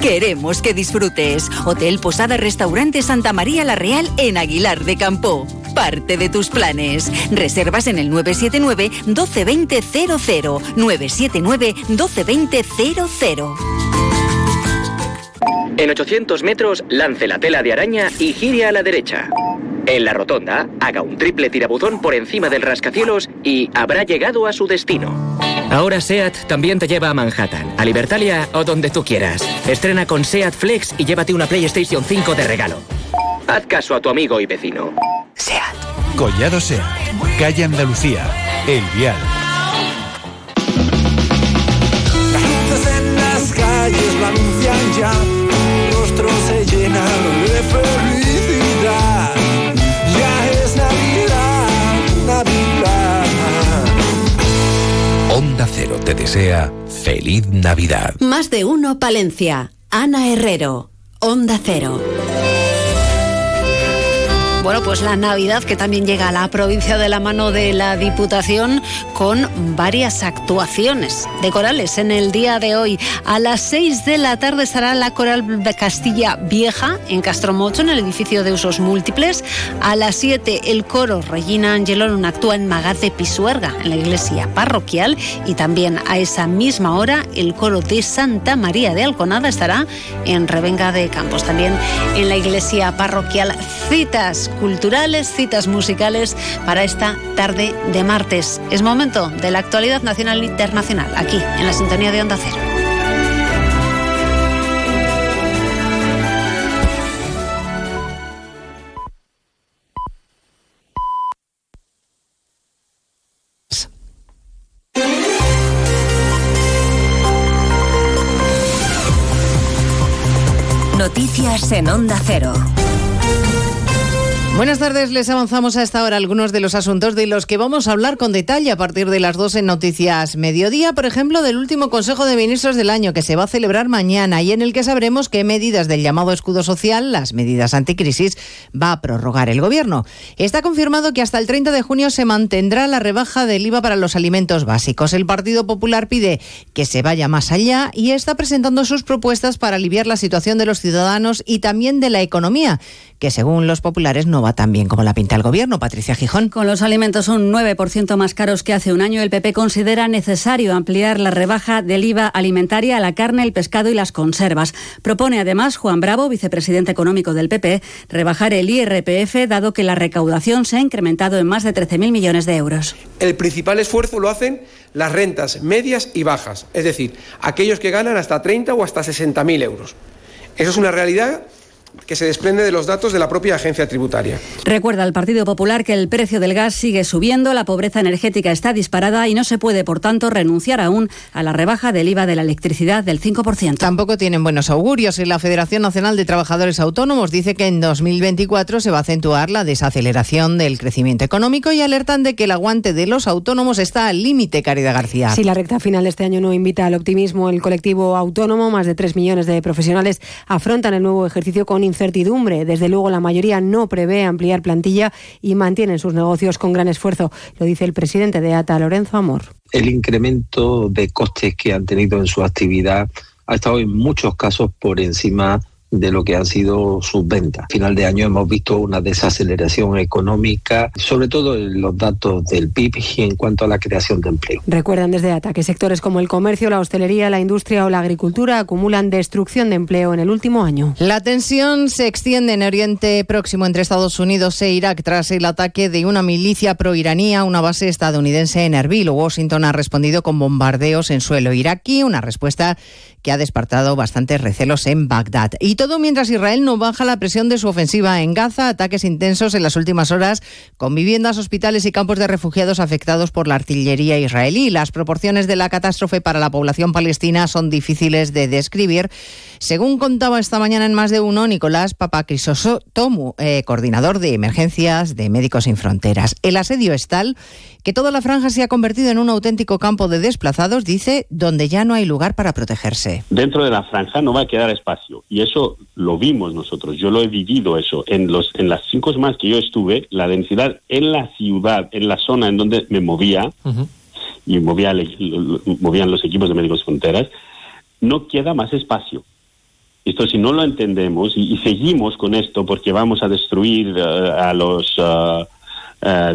S1: Queremos que disfrutes. Hotel Posada Restaurante Santa María La Real en Aguilar de Campo. Parte de tus planes. Reservas en el 979 1220 00 979 1220 00.
S14: En 800 metros, lance la tela de araña y gire a la derecha. En la rotonda, haga un triple tirabuzón por encima del rascacielos y habrá llegado a su destino. Ahora SEAT también te lleva a Manhattan, a Libertalia o donde tú quieras. Estrena con SEAT Flex y llévate una PlayStation 5 de regalo. Haz caso a tu amigo y vecino. SEAT.
S3: Collado Sea, calle Andalucía, El Vial.
S15: en las calles lo anuncian ya, tu rostro se llena de felicidad.
S10: Te desea feliz Navidad.
S7: Más de uno Palencia. Ana Herrero. Onda Cero.
S2: Bueno, pues la Navidad que también llega a la provincia de la mano de la Diputación con varias actuaciones de corales en el día de hoy. A las 6 de la tarde estará la Coral de Castilla Vieja en Castromocho, en el edificio de usos múltiples. A las 7 el coro Regina Angelón actúa en Magat de Pisuerga, en la iglesia parroquial. Y también a esa misma hora el coro de Santa María de Alconada estará en Revenga de Campos. También en la iglesia parroquial citas culturales, citas musicales para esta tarde de martes. Es momento de la actualidad nacional e internacional, aquí en la sintonía de Onda Cero.
S16: Noticias en Onda Cero.
S17: Buenas tardes, les avanzamos a esta hora algunos de los asuntos de los que vamos a hablar con detalle a partir de las 2 en Noticias Mediodía, por ejemplo, del último Consejo de Ministros del año que se va a celebrar mañana y en el que sabremos qué medidas del llamado escudo social, las medidas anticrisis, va a prorrogar el Gobierno. Está confirmado que hasta el 30 de junio se mantendrá la rebaja del IVA para los alimentos básicos. El Partido Popular pide que se vaya más allá y está presentando sus propuestas para aliviar la situación de los ciudadanos y también de la economía, que según los populares no va tan bien como la pinta el gobierno. Patricia Gijón.
S16: Con los alimentos un 9% más caros que hace un año, el PP considera necesario ampliar la rebaja del IVA alimentaria a la carne, el pescado y las conservas. Propone además Juan Bravo, vicepresidente económico del PP, rebajar el IRPF dado que la recaudación se ha incrementado en más de 13.000 millones de euros.
S15: El principal esfuerzo lo hacen las rentas medias y bajas, es decir, aquellos que ganan hasta 30 o hasta 60.000 euros. Eso es una realidad que se desprende de los datos de la propia agencia tributaria.
S16: Recuerda al Partido Popular que el precio del gas sigue subiendo, la pobreza energética está disparada y no se puede, por tanto, renunciar aún a la rebaja del IVA de la electricidad del 5%.
S17: Tampoco tienen buenos augurios. La Federación Nacional de Trabajadores Autónomos dice que en 2024 se va a acentuar la desaceleración del crecimiento económico y alertan de que el aguante de los autónomos está al límite, Caridad García.
S18: Si la recta final de este año no invita al optimismo, el colectivo autónomo, más de 3 millones de profesionales, afrontan el nuevo ejercicio con incertidumbre. Desde luego, la mayoría no prevé ampliar plantilla y mantienen sus negocios con gran esfuerzo. Lo dice el presidente de ATA, Lorenzo Amor.
S19: El incremento de costes que han tenido en su actividad ha estado en muchos casos por encima de lo que han sido sus ventas. A final de año hemos visto una desaceleración económica, sobre todo en los datos del PIB y en cuanto a la creación de empleo.
S18: Recuerdan desde ATA que sectores como el comercio, la hostelería, la industria o la agricultura acumulan destrucción de empleo en el último año.
S17: La tensión se extiende en Oriente Próximo entre Estados Unidos e Irak tras el ataque de una milicia proiraní a una base estadounidense en Erbil. Washington ha respondido con bombardeos en suelo iraquí, una respuesta que ha despertado bastantes recelos en Bagdad. Y todo mientras Israel no baja la presión de su ofensiva en Gaza, ataques intensos en las últimas horas, con viviendas, hospitales y campos de refugiados afectados por la artillería israelí. Las proporciones de la catástrofe para la población palestina son difíciles de describir. Según contaba esta mañana en más de uno, Nicolás Papacrisotomu, eh, coordinador de emergencias de Médicos Sin Fronteras. El asedio es tal que toda la franja se ha convertido en un auténtico campo de desplazados, dice, donde ya no hay lugar para protegerse.
S20: Dentro de la franja no va a quedar espacio y eso lo vimos nosotros, yo lo he vivido eso. En, los, en las cinco semanas que yo estuve, la densidad en la ciudad, en la zona en donde me movía, y movía, movían los equipos de Médicos Fronteras, no queda más espacio. Esto si no lo entendemos y, y seguimos con esto porque vamos a destruir uh, a los... Uh,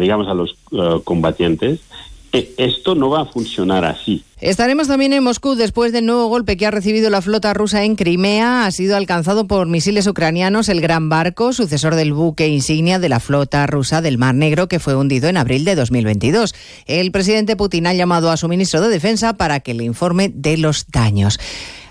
S20: digamos, a los uh, combatientes, eh, esto no va a funcionar así.
S17: Estaremos también en Moscú después del nuevo golpe que ha recibido la flota rusa en Crimea. Ha sido alcanzado por misiles ucranianos el Gran Barco, sucesor del buque insignia de la flota rusa del Mar Negro que fue hundido en abril de 2022. El presidente Putin ha llamado a su ministro de Defensa para que le informe de los daños.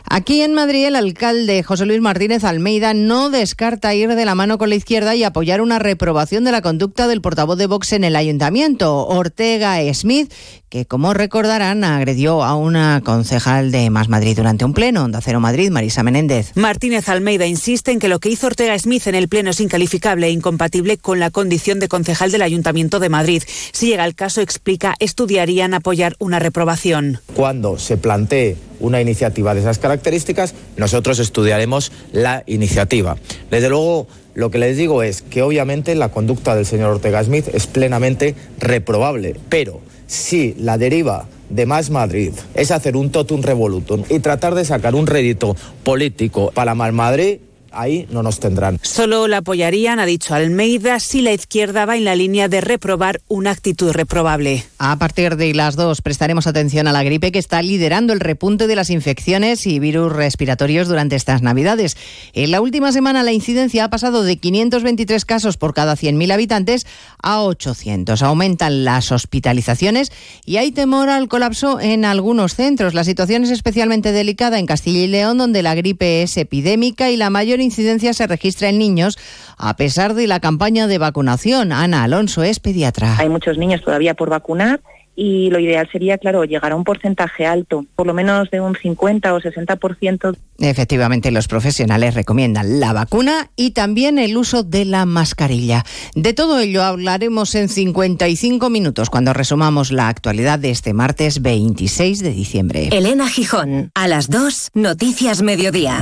S17: Aquí en Madrid, el alcalde José Luis Martínez Almeida no descarta ir de la mano con la izquierda y apoyar una reprobación de la conducta del portavoz de Vox en el ayuntamiento, Ortega Smith, que, como recordarán, agredió a una concejal de Más Madrid durante un pleno. Onda Cero Madrid, Marisa Menéndez.
S21: Martínez Almeida insiste en que lo que hizo Ortega Smith en el pleno es incalificable e incompatible con la condición de concejal del Ayuntamiento de Madrid. Si llega el caso, explica, estudiarían apoyar una reprobación.
S22: Cuando se plantee una iniciativa de esas características, nosotros estudiaremos la iniciativa. Desde luego, lo que les digo es que obviamente la conducta del señor Ortega Smith es plenamente reprobable, pero si la deriva de Más Madrid es hacer un totum revolutum y tratar de sacar un rédito político para Más Madrid, ahí no nos tendrán.
S21: Solo la apoyarían, ha dicho Almeida, si la izquierda va en la línea de reprobar una actitud reprobable.
S17: A partir de las dos prestaremos atención a la gripe que está liderando el repunte de las infecciones y virus respiratorios durante estas Navidades. En la última semana la incidencia ha pasado de 523 casos por cada 100.000 habitantes a 800. Aumentan las hospitalizaciones y hay temor al colapso en algunos centros. La situación es especialmente delicada en Castilla y León, donde la gripe es epidémica y la mayor incidencia se registra en niños, a pesar de la campaña de vacunación. Ana Alonso es pediatra.
S23: Hay muchos niños todavía por vacunar y lo ideal sería, claro, llegar a un porcentaje alto, por lo menos de un 50 o 60%.
S17: Efectivamente, los profesionales recomiendan la vacuna y también el uso de la mascarilla. De todo ello hablaremos en 55 minutos cuando resumamos la actualidad de este martes 26 de diciembre.
S24: Elena Gijón, a las 2, Noticias Mediodía.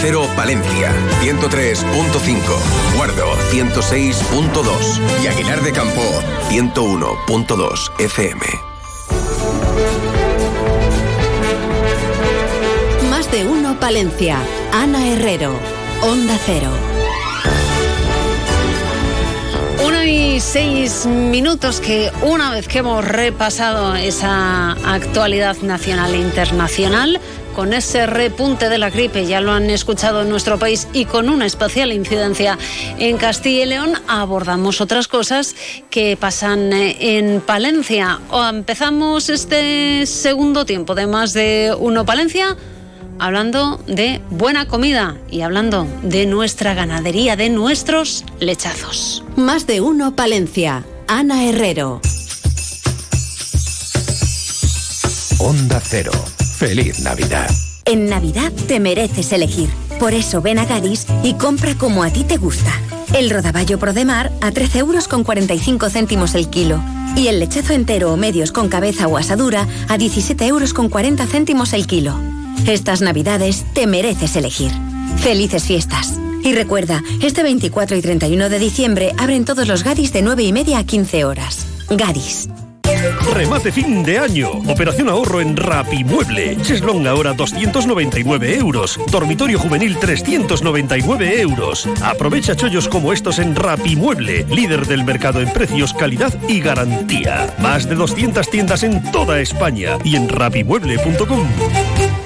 S25: Cero Palencia, 103.5, Guardo, 106.2 y Aguilar de Campo, 101.2 FM.
S7: Más de uno Palencia. Ana Herrero. Onda Cero.
S2: Y seis minutos que una vez que hemos repasado esa actualidad nacional e internacional, con ese repunte de la gripe, ya lo han escuchado en nuestro país, y con una especial incidencia en Castilla y León, abordamos otras cosas que pasan eh, en Palencia. O empezamos este segundo tiempo de más de uno Palencia hablando de buena comida y hablando de nuestra ganadería, de nuestros lechazos.
S7: Más de uno Palencia. Ana Herrero.
S25: Onda Cero. Feliz Navidad.
S24: En Navidad te mereces elegir. Por eso ven a Gadis y compra como a ti te gusta. El rodaballo Prodemar a 13 euros con 45 céntimos el kilo. Y el lechazo entero o medios con cabeza o asadura a 17 euros con 40 céntimos el kilo. Estas navidades te mereces elegir. Felices fiestas. Y recuerda, este 24 y 31 de diciembre abren todos los Gadis de 9 y media a 15 horas. Gadis.
S26: Remate fin de año. Operación ahorro en Rapimueble. Cheslong ahora 299 euros. Dormitorio juvenil 399 euros. Aprovecha chollos como estos en Rapimueble, líder del mercado en precios, calidad y garantía. Más de 200 tiendas en toda España y en rapimueble.com.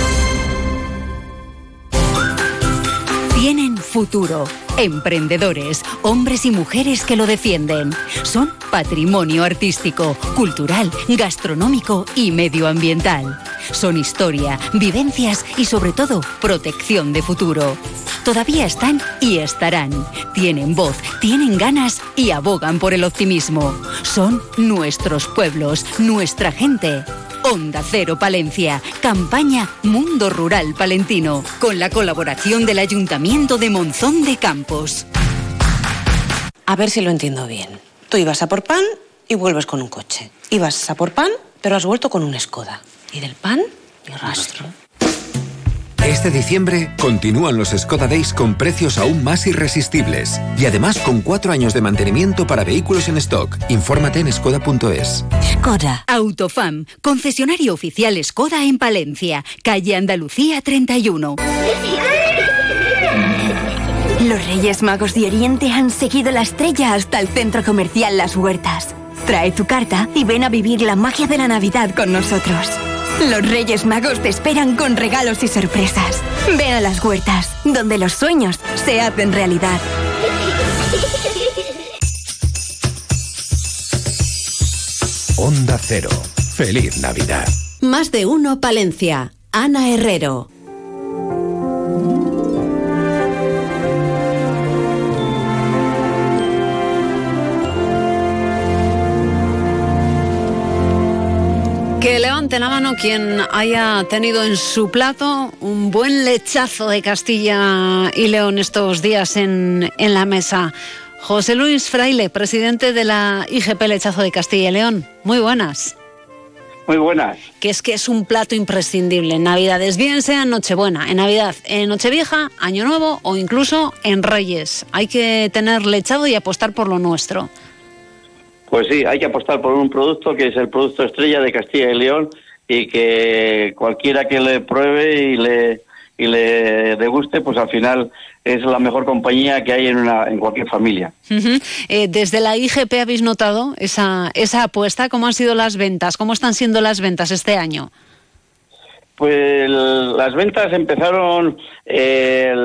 S1: Futuro. Emprendedores, hombres y mujeres que lo defienden. Son patrimonio artístico, cultural, gastronómico y medioambiental. Son historia, vivencias y sobre todo protección de futuro. Todavía están y estarán. Tienen voz, tienen ganas y abogan por el optimismo. Son nuestros pueblos, nuestra gente. Onda Cero Palencia, campaña Mundo Rural Palentino, con la colaboración del Ayuntamiento de Monzón de Campos.
S27: A ver si lo entiendo bien. Tú ibas a por pan y vuelves con un coche. Ibas a por pan, pero has vuelto con un Skoda. Y del pan, ni rastro.
S28: Este diciembre continúan los Skoda Days con precios aún más irresistibles y además con cuatro años de mantenimiento para vehículos en stock. Infórmate en skoda.es.
S24: Skoda. Autofam, concesionario oficial Skoda en Palencia, calle Andalucía 31.
S29: Los Reyes Magos de Oriente han seguido la estrella hasta el centro comercial Las Huertas. Trae tu carta y ven a vivir la magia de la Navidad con nosotros. Los Reyes Magos te esperan con regalos y sorpresas. Ven a las huertas, donde los sueños se hacen realidad.
S25: Onda Cero. Feliz Navidad.
S7: Más de uno Palencia. Ana Herrero.
S2: Que levante la mano quien haya tenido en su plato un buen lechazo de Castilla y León estos días en, en la mesa. José Luis Fraile, presidente de la IGP Lechazo de Castilla y León. Muy buenas.
S30: Muy buenas.
S2: Que es que es un plato imprescindible en Navidades, bien sea en Nochebuena, en Navidad, en Nochevieja, Año Nuevo o incluso en Reyes. Hay que tener lechado y apostar por lo nuestro.
S30: Pues sí, hay que apostar por un producto que es el producto estrella de Castilla y León y que cualquiera que le pruebe y le y le deguste, pues al final es la mejor compañía que hay en, una, en cualquier familia.
S2: Eh, desde la IGP habéis notado esa, esa apuesta. ¿Cómo han sido las ventas? ¿Cómo están siendo las ventas este año?
S30: Pues las ventas empezaron eh,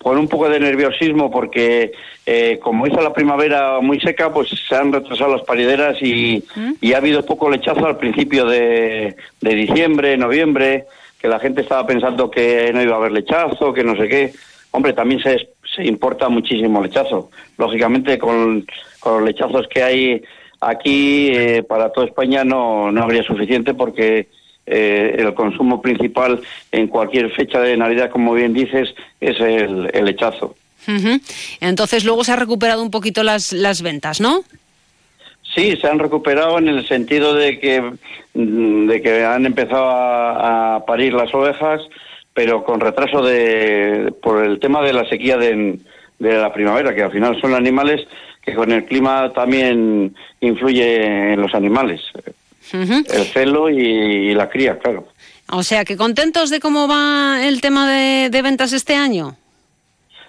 S30: con un poco de nerviosismo porque eh, como hizo la primavera muy seca, pues se han retrasado las parideras y, y ha habido poco lechazo al principio de, de diciembre, noviembre que la gente estaba pensando que no iba a haber lechazo, que no sé qué. Hombre, también se, se importa muchísimo lechazo. Lógicamente, con, los lechazos que hay aquí eh, para toda España no, no habría suficiente porque eh, el consumo principal en cualquier fecha de Navidad, como bien dices, es el, el lechazo.
S2: Entonces, luego se ha recuperado un poquito las, las ventas, ¿no?
S30: Sí, se han recuperado en el sentido de que, mm, de que han empezado a, parir las ovejas, pero con retraso de, por el tema de la sequía de, la primavera, que al final son animales que con el clima también influye en los animales. El celo y, la cría, claro.
S2: O sea, que contentos de cómo va el tema de, de ventas este año.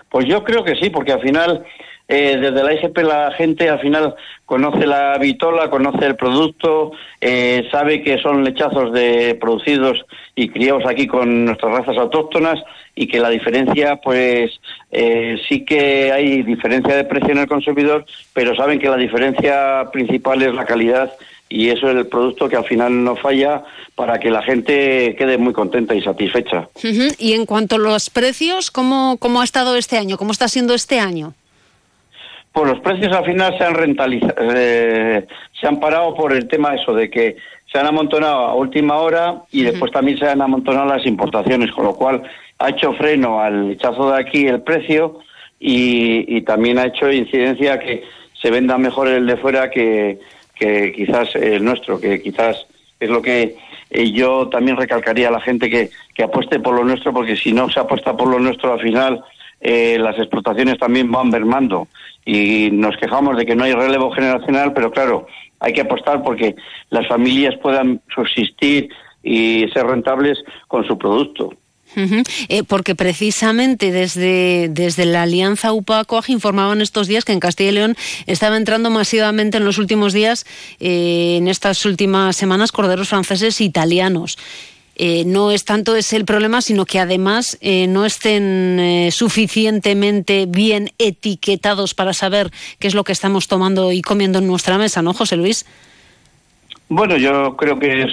S30: Pues yo creo que sí, porque al final eh, desde la IGP la gente al final conoce la vitola, conoce el producto, eh, sabe que son lechazos de producidos y criados aquí con nuestras razas autóctonas y que la diferencia, pues eh, sí que hay diferencia de precio en el consumidor, pero saben que la diferencia principal es la calidad y eso es el producto que al final no falla para que la gente quede muy contenta y satisfecha.
S2: Y en cuanto a los precios, ¿cómo, ¿cómo ha estado este año? ¿Cómo está siendo este año?
S30: Pues los precios al final se han rentalizado, eh, se han parado por el tema eso de que se han amontonado a última hora y después también se han amontonado las importaciones, con lo cual ha hecho freno al hechazo de aquí el precio y, también ha hecho incidencia que se venda mejor el de fuera que, que quizás el nuestro, que quizás es lo que eh, yo también recalcaría a la gente que, que apueste por lo nuestro, porque si no se apuesta por lo nuestro al final eh, las explotaciones también van mermando y nos quejamos de que no hay relevo generacional, pero claro, hay que apostar porque las familias puedan subsistir y ser rentables con su producto.
S2: Eh, porque precisamente desde, desde la Alianza UPA-COAG informaban estos días que en Castilla y León estaba entrando masivamente en los últimos días, eh, en estas últimas semanas, corderos franceses e italianos. Eh, no es tanto ese el problema, sino que además no estén suficientemente bien etiquetados para saber qué es lo que estamos tomando y comiendo en nuestra mesa, ¿no, José Luis?
S30: Bueno, yo creo que es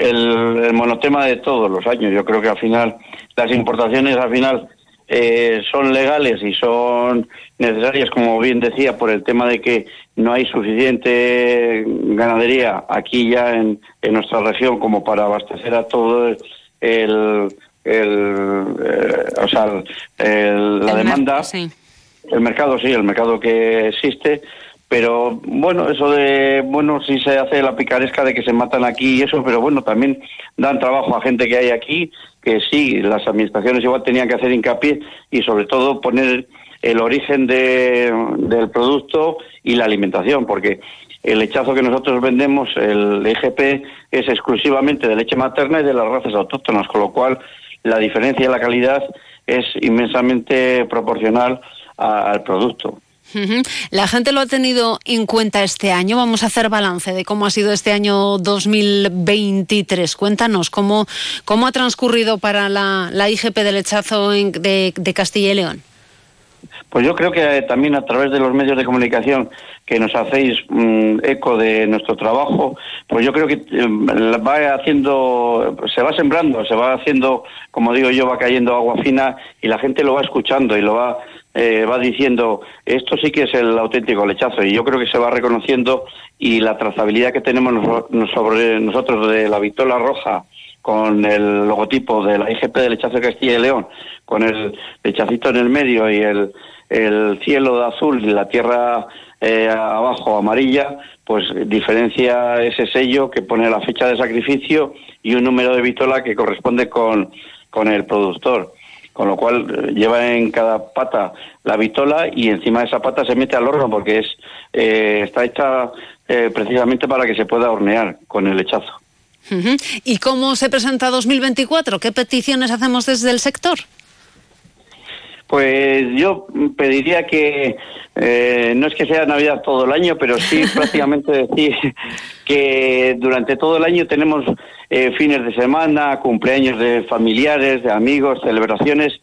S30: el monotema de todos los años. Yo creo que al final las importaciones al final eh, son legales y son necesarias, como bien decía, por el tema de que no hay suficiente ganadería aquí ya en, en nuestra región como para abastecer a todo el, el eh, o sea, la demanda, el mercado sí, el mercado que existe, pero bueno, eso de, bueno, sí se hace la picaresca de que se matan aquí y eso, pero bueno, también dan trabajo a gente que hay aquí que sí, las administraciones igual tenían que hacer hincapié y sobre todo poner el origen de, del producto y la alimentación, porque el lechazo que nosotros vendemos, el IGP, es exclusivamente de leche materna y de las razas autóctonas, con lo cual la diferencia en la calidad es inmensamente proporcional al producto.
S2: La gente lo ha tenido en cuenta este año. Vamos a hacer balance de cómo ha sido este año 2023. Cuéntanos cómo, cómo ha transcurrido para la, IGP del Lechazo de, Castilla y León.
S30: Pues yo creo que también a través de los medios de comunicación que nos hacéis mm, eco de nuestro trabajo, pues yo creo que eh, va haciendo, se va sembrando, se va haciendo, como digo yo, va cayendo agua fina y la gente lo va escuchando y lo va eh, va diciendo esto sí que es el auténtico lechazo y yo creo que se va reconociendo y la trazabilidad que tenemos sobre nosotros de la vitola roja con el logotipo de la IGP del lechazo de Castilla y León, con el lechacito en el medio y el, el cielo de azul y la tierra eh, abajo amarilla, pues diferencia ese sello que pone la fecha de sacrificio y un número de vitola que corresponde con, con el productor. Con lo cual eh, lleva en cada pata la vitola y encima de esa pata se mete al horno porque es eh, está hecha eh, precisamente para que se pueda hornear con el lechazo.
S2: ¿Y cómo se presenta 2024? ¿Qué peticiones hacemos desde el sector?
S30: Pues yo pediría que eh, no es que sea Navidad todo el año, pero sí prácticamente decir que durante todo el año tenemos eh, fines de semana, cumpleaños de familiares, de amigos, celebraciones,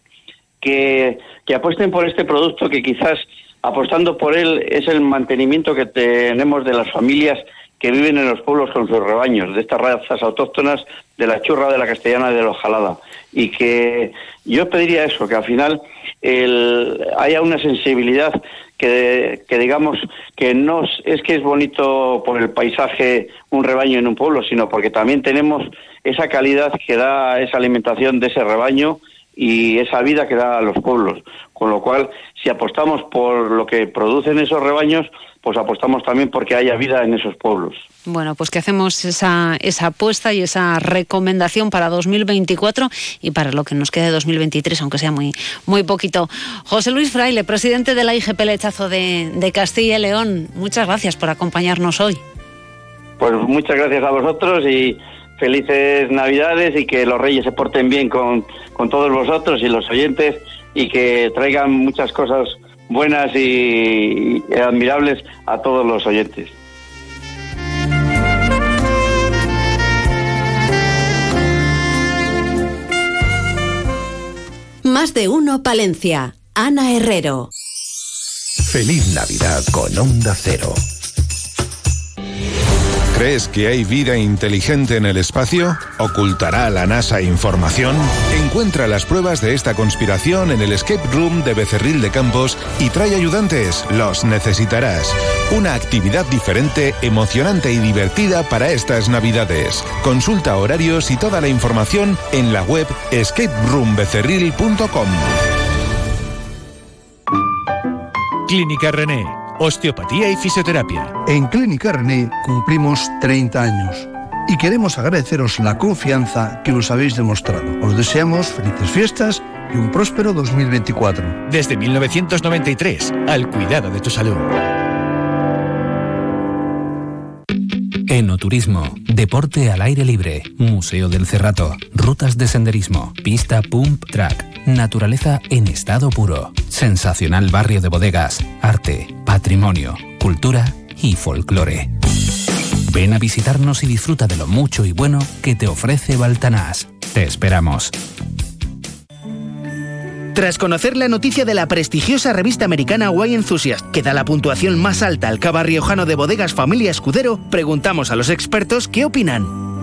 S30: que, que apuesten por este producto que quizás apostando por él es el mantenimiento que tenemos de las familias que viven en los pueblos con sus rebaños, de estas razas autóctonas, de la churra, de la castellana y de la ojalada. Y que yo pediría eso, que al final haya una sensibilidad que, que digamos que no es- es que es bonito por el paisaje un rebaño en un pueblo, sino porque también tenemos esa calidad que da esa alimentación de ese rebaño y esa vida que da a los pueblos. Con lo cual, si apostamos por lo que producen esos rebaños, pues apostamos también porque haya vida en esos pueblos.
S2: Bueno, pues que hacemos esa, esa apuesta y esa recomendación para 2024 y para lo que nos quede de 2023, aunque sea muy, muy poquito. José Luis Fraile, presidente de la IGP Lechazo de, de Castilla y León, muchas gracias por acompañarnos hoy.
S30: Pues muchas gracias a vosotros y felices Navidades y que los reyes se porten bien con, con todos vosotros y los oyentes y que traigan muchas cosas buenas y, y admirables a todos los oyentes.
S7: Más de uno Palencia. Ana Herrero.
S31: Feliz Navidad con Onda Cero.
S5: ¿Crees que hay vida inteligente en el espacio? ¿Ocultará la NASA información? Encuentra las pruebas de esta conspiración en el Escape Room de Becerril de Campos y trae ayudantes. Los necesitarás. Una actividad diferente, emocionante y divertida para estas Navidades. Consulta horarios y toda la información en la web escaperoombecerril.com.
S32: Clínica René. Osteopatía y fisioterapia.
S33: En Clínica René cumplimos 30 años y queremos agradeceros la confianza que nos habéis demostrado. Os deseamos felices fiestas y un próspero 2024.
S32: Desde 1993, al cuidado de tu salud.
S34: Enoturismo, deporte al aire libre, Museo del Cerrato, rutas de senderismo, pista pump track, naturaleza en estado puro, sensacional barrio de bodegas, arte, patrimonio, cultura y folclore. Ven a visitarnos y disfruta de lo mucho y bueno que te ofrece Baltanás. Te esperamos.
S9: Tras conocer la noticia de la prestigiosa revista americana Wine Enthusiast, que da la puntuación más alta al cava riojano de bodegas Familia Escudero, preguntamos a los expertos qué opinan.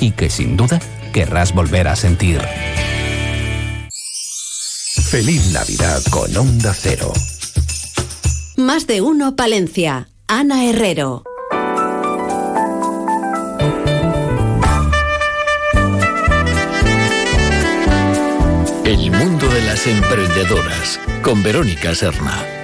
S34: y que sin duda querrás volver a sentir.
S31: Feliz Navidad con Onda Cero.
S7: Más de uno Palencia. Ana Herrero.
S28: El mundo de las emprendedoras con Verónica Serna.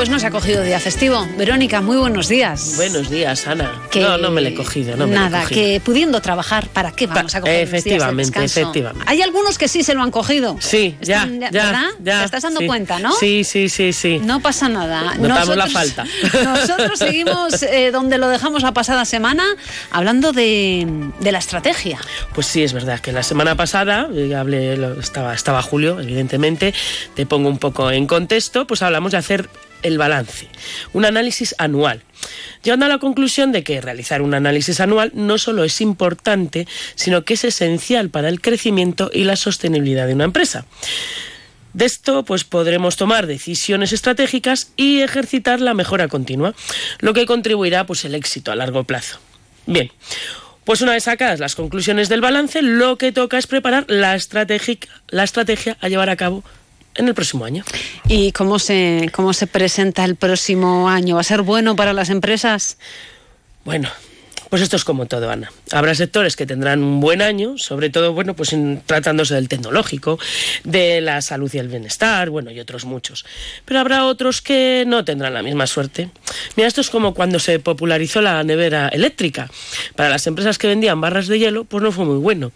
S2: Pues no se ha cogido día festivo. Verónica, muy buenos días.
S35: Buenos días, Ana. No, no me lo he cogido, no me lo he
S2: Nada,
S35: cogido.
S2: que pudiendo trabajar, ¿para qué vamos a coger unos días de
S35: Efectivamente, efectivamente.
S2: Hay algunos que sí se lo han cogido.
S35: Sí, ya, ya,
S2: ¿Verdad?
S35: ya,
S2: Te estás dando
S35: sí.
S2: cuenta, ¿no?
S35: Sí, sí, sí, sí.
S2: No pasa nada.
S35: Notamos la falta.
S2: Nosotros seguimos eh, donde lo dejamos la pasada semana, hablando de, de la estrategia.
S35: Pues sí, es verdad que la semana pasada, hablé, estaba, estaba Julio, evidentemente, te pongo un poco en contexto, pues hablamos de hacer el balance, un análisis anual. Llegando a la conclusión de que realizar un análisis anual no solo es importante, sino que es esencial para el crecimiento y la sostenibilidad de una empresa. De esto, pues podremos tomar decisiones estratégicas y ejercitar la mejora continua, lo que contribuirá pues el éxito a largo plazo. Bien, pues una vez sacadas las conclusiones del balance, lo que toca es preparar la, la estrategia a llevar a cabo en el próximo año.
S2: ¿Y cómo se, cómo se presenta el próximo año? ¿Va a ser bueno para las empresas?
S35: Bueno, pues esto es como todo, Ana. Habrá sectores que tendrán un buen año, sobre todo, bueno, pues en- tratándose del tecnológico, de la salud y el bienestar, bueno, y otros muchos. Pero habrá otros que no tendrán la misma suerte. Mira, esto es como cuando se popularizó la nevera eléctrica. Para las empresas que vendían barras de hielo, pues no fue muy bueno.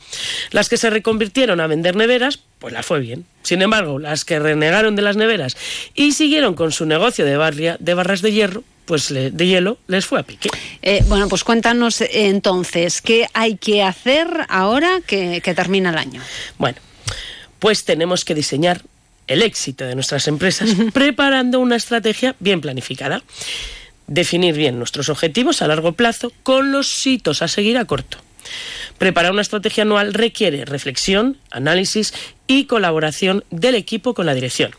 S35: Las que se reconvirtieron a vender neveras, pues las fue bien. Sin embargo, las que renegaron de las neveras y siguieron con su negocio de, barria- de barras de hierro, pues de hielo, les fue a pique.
S2: Eh, bueno, pues cuéntanos eh, entonces, ¿qué hay que hacer ahora que, que termina el año?
S35: Bueno, pues tenemos que diseñar el éxito de nuestras empresas preparando una estrategia bien planificada. Definir bien nuestros objetivos a largo plazo con los hitos a seguir a corto. Preparar una estrategia anual requiere reflexión, análisis y colaboración del equipo con la dirección.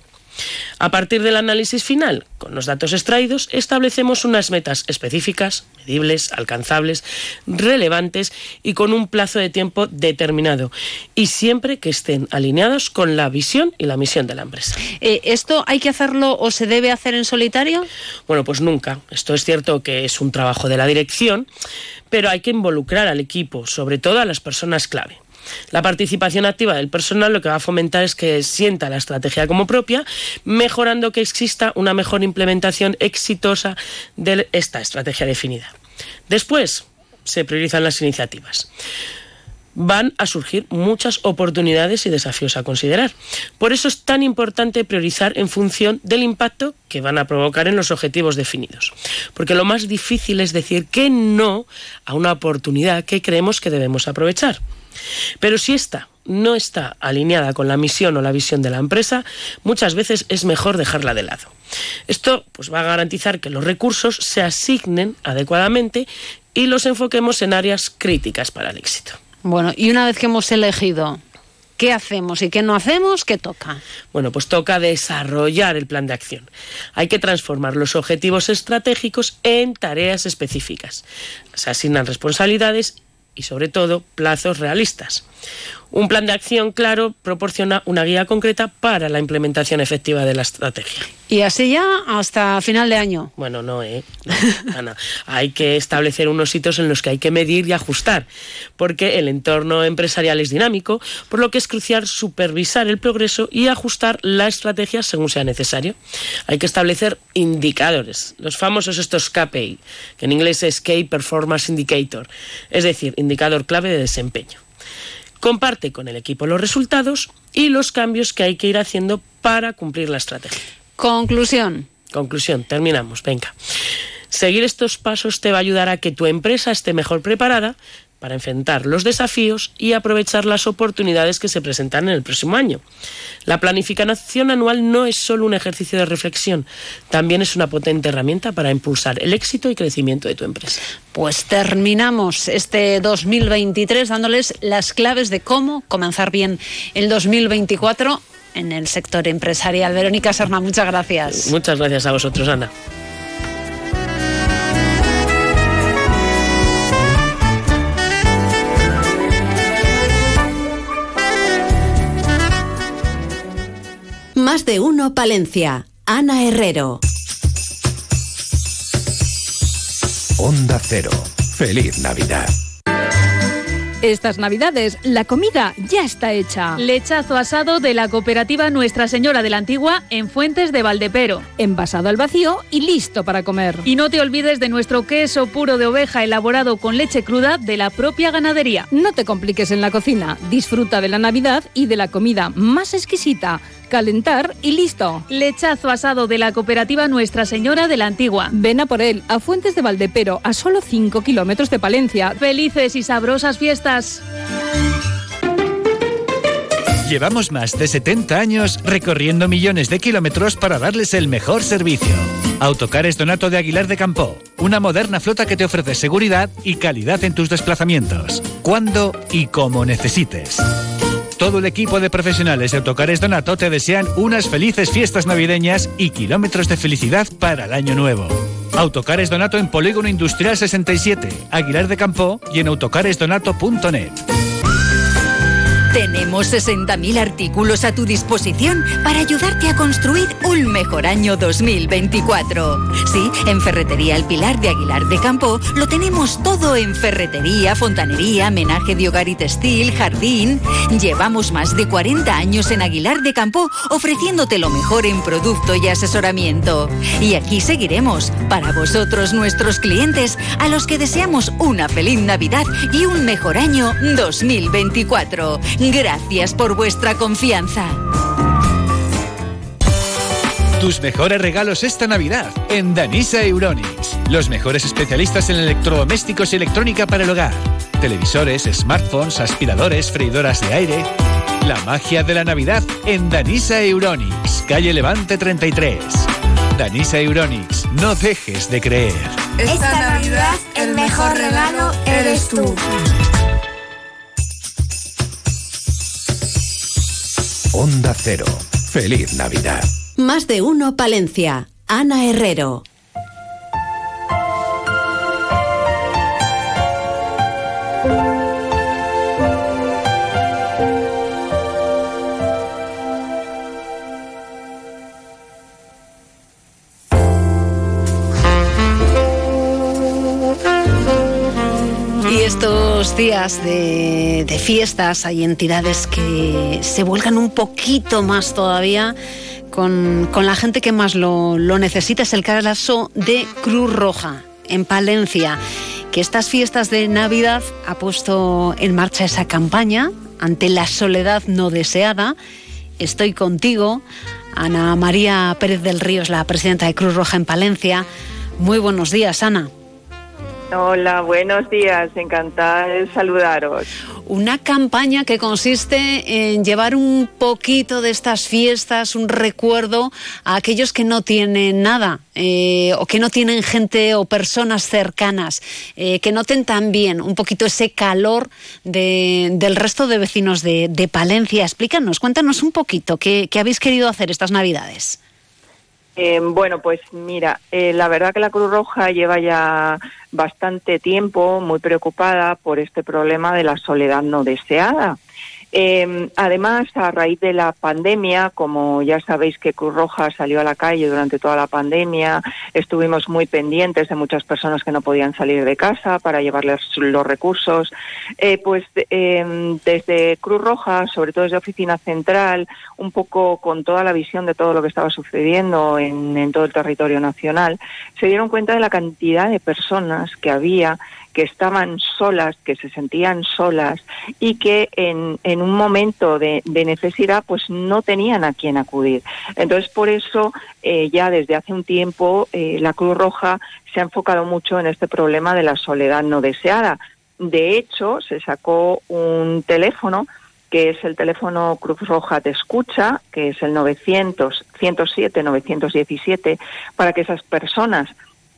S35: A partir del análisis final, con los datos extraídos, establecemos unas metas específicas, medibles, alcanzables, relevantes y con un plazo de tiempo determinado, y siempre que estén alineados con la visión y la misión de la empresa.
S2: Eh, ¿Esto hay que hacerlo o se debe hacer en solitario?
S35: Bueno, pues nunca. Esto es cierto que es un trabajo de la dirección, pero hay que involucrar al equipo, sobre todo a las personas clave. La participación activa del personal lo que va a fomentar es que sienta la estrategia como propia, mejorando que exista una mejor implementación exitosa de esta estrategia definida. Después se priorizan las iniciativas van a surgir muchas oportunidades y desafíos a considerar. Por eso es tan importante priorizar en función del impacto que van a provocar en los objetivos definidos. Porque lo más difícil es decir que no a una oportunidad que creemos que debemos aprovechar. Pero si esta no está alineada con la misión o la visión de la empresa, muchas veces es mejor dejarla de lado. Esto pues, va a garantizar que los recursos se asignen adecuadamente y los enfoquemos en áreas críticas para el éxito.
S2: Bueno, y una vez que hemos elegido qué hacemos y qué no hacemos, ¿qué toca?
S35: Bueno, pues toca desarrollar el plan de acción. Hay que transformar los objetivos estratégicos en tareas específicas. Se asignan responsabilidades y, sobre todo, plazos realistas. Un plan de acción claro proporciona una guía concreta para la implementación efectiva de la estrategia.
S2: Y así ya hasta final de año.
S35: Bueno, no, ¿eh? No, Ana. Hay que establecer unos hitos en los que hay que medir y ajustar, porque el entorno empresarial es dinámico, por lo que es crucial supervisar el progreso y ajustar la estrategia según sea necesario. Hay que establecer indicadores, los famosos estos KPI, que en inglés es Key Performance Indicator, es decir, indicador clave de desempeño. Comparte con el equipo los resultados y los cambios que hay que ir haciendo para cumplir la estrategia.
S2: Conclusión.
S35: Conclusión, terminamos, venga. Seguir estos pasos te va a ayudar a que tu empresa esté mejor preparada para enfrentar los desafíos y aprovechar las oportunidades que se presentan en el próximo año. La planificación anual no es solo un ejercicio de reflexión, también es una potente herramienta para impulsar el éxito y crecimiento de tu empresa.
S2: Pues terminamos este 2023 dándoles las claves de cómo comenzar bien el 2024 en el sector empresarial. Verónica Serna, muchas gracias.
S35: Muchas gracias a vosotros, Ana.
S7: Más de uno Palencia. Ana Herrero.
S25: Onda Cero. Feliz Navidad.
S36: Estas navidades, la comida ya está hecha.
S37: Lechazo asado de la cooperativa Nuestra Señora de la Antigua en Fuentes de Valdepero.
S36: Envasado al vacío y listo para comer.
S37: Y no te olvides de nuestro queso puro de oveja elaborado con leche cruda de la propia ganadería.
S36: No te compliques en la cocina. Disfruta de la Navidad y de la comida más exquisita calentar y listo.
S37: Lechazo asado de la cooperativa Nuestra Señora de la Antigua.
S36: Ven a por él, a Fuentes de Valdepero, a solo 5 kilómetros de Palencia.
S37: Felices y sabrosas fiestas.
S32: Llevamos más de 70 años recorriendo millones de kilómetros para darles el mejor servicio. Autocares Donato de Aguilar de Campo, una moderna flota que te ofrece seguridad y calidad en tus desplazamientos, cuando y como necesites. Todo el equipo de profesionales de Autocares Donato te desean unas felices fiestas navideñas y kilómetros de felicidad para el año nuevo. Autocares Donato en Polígono Industrial 67, Aguilar de Campo y en autocaresdonato.net.
S1: Tenemos 60.000 artículos a tu disposición para ayudarte a construir un mejor año 2024. Sí, en Ferretería El Pilar de Aguilar de Campo lo tenemos todo en ferretería, fontanería, menaje de hogar y textil, jardín. Llevamos más de 40 años en Aguilar de Campo ofreciéndote lo mejor en producto y asesoramiento. Y aquí seguiremos para vosotros nuestros clientes a los que deseamos una feliz Navidad y un mejor año 2024. Gracias por vuestra confianza.
S32: Tus mejores regalos esta Navidad en Danisa Euronics. Los mejores especialistas en electrodomésticos y electrónica para el hogar. Televisores, smartphones, aspiradores, freidoras de aire. La magia de la Navidad en Danisa Euronics, calle Levante 33. Danisa Euronics, no dejes de creer.
S38: Esta Navidad el mejor regalo eres tú.
S25: Onda Cero. Feliz Navidad.
S7: Más de uno Palencia. Ana Herrero.
S2: Días de, de fiestas hay entidades que se vuelcan un poquito más todavía con, con la gente que más lo, lo necesita. Es el caso de Cruz Roja en Palencia, que estas fiestas de Navidad ha puesto en marcha esa campaña ante la soledad no deseada. Estoy contigo, Ana María Pérez del Río, es la presidenta de Cruz Roja en Palencia. Muy buenos días, Ana.
S39: Hola, buenos días, encantada de saludaros.
S2: Una campaña que consiste en llevar un poquito de estas fiestas, un recuerdo a aquellos que no tienen nada eh, o que no tienen gente o personas cercanas, eh, que noten también un poquito ese calor de, del resto de vecinos de, Palencia. Explícanos, cuéntanos un poquito qué habéis querido hacer estas Navidades.
S39: Eh, bueno, pues mira, eh, la verdad que la Cruz Roja lleva ya bastante tiempo muy preocupada por este problema de la soledad no deseada. Eh, además, a raíz de la pandemia, como ya sabéis que Cruz Roja salió a la calle durante toda la pandemia, estuvimos muy pendientes de muchas personas que no podían salir de casa para llevarles los recursos. Eh, pues eh, desde Cruz Roja, sobre todo desde Oficina Central, un poco con toda la visión de todo lo que estaba sucediendo en, en todo el territorio nacional, se dieron cuenta de la cantidad de personas que había que estaban solas, que se sentían solas y que en, en un momento de, necesidad pues no tenían a quién acudir. Entonces por eso eh, ya desde hace un tiempo eh, la Cruz Roja se ha enfocado mucho en este problema de la soledad no deseada. De hecho, se sacó un teléfono que es el teléfono Cruz Roja Te Escucha, que es el 900 107 917, para que esas personas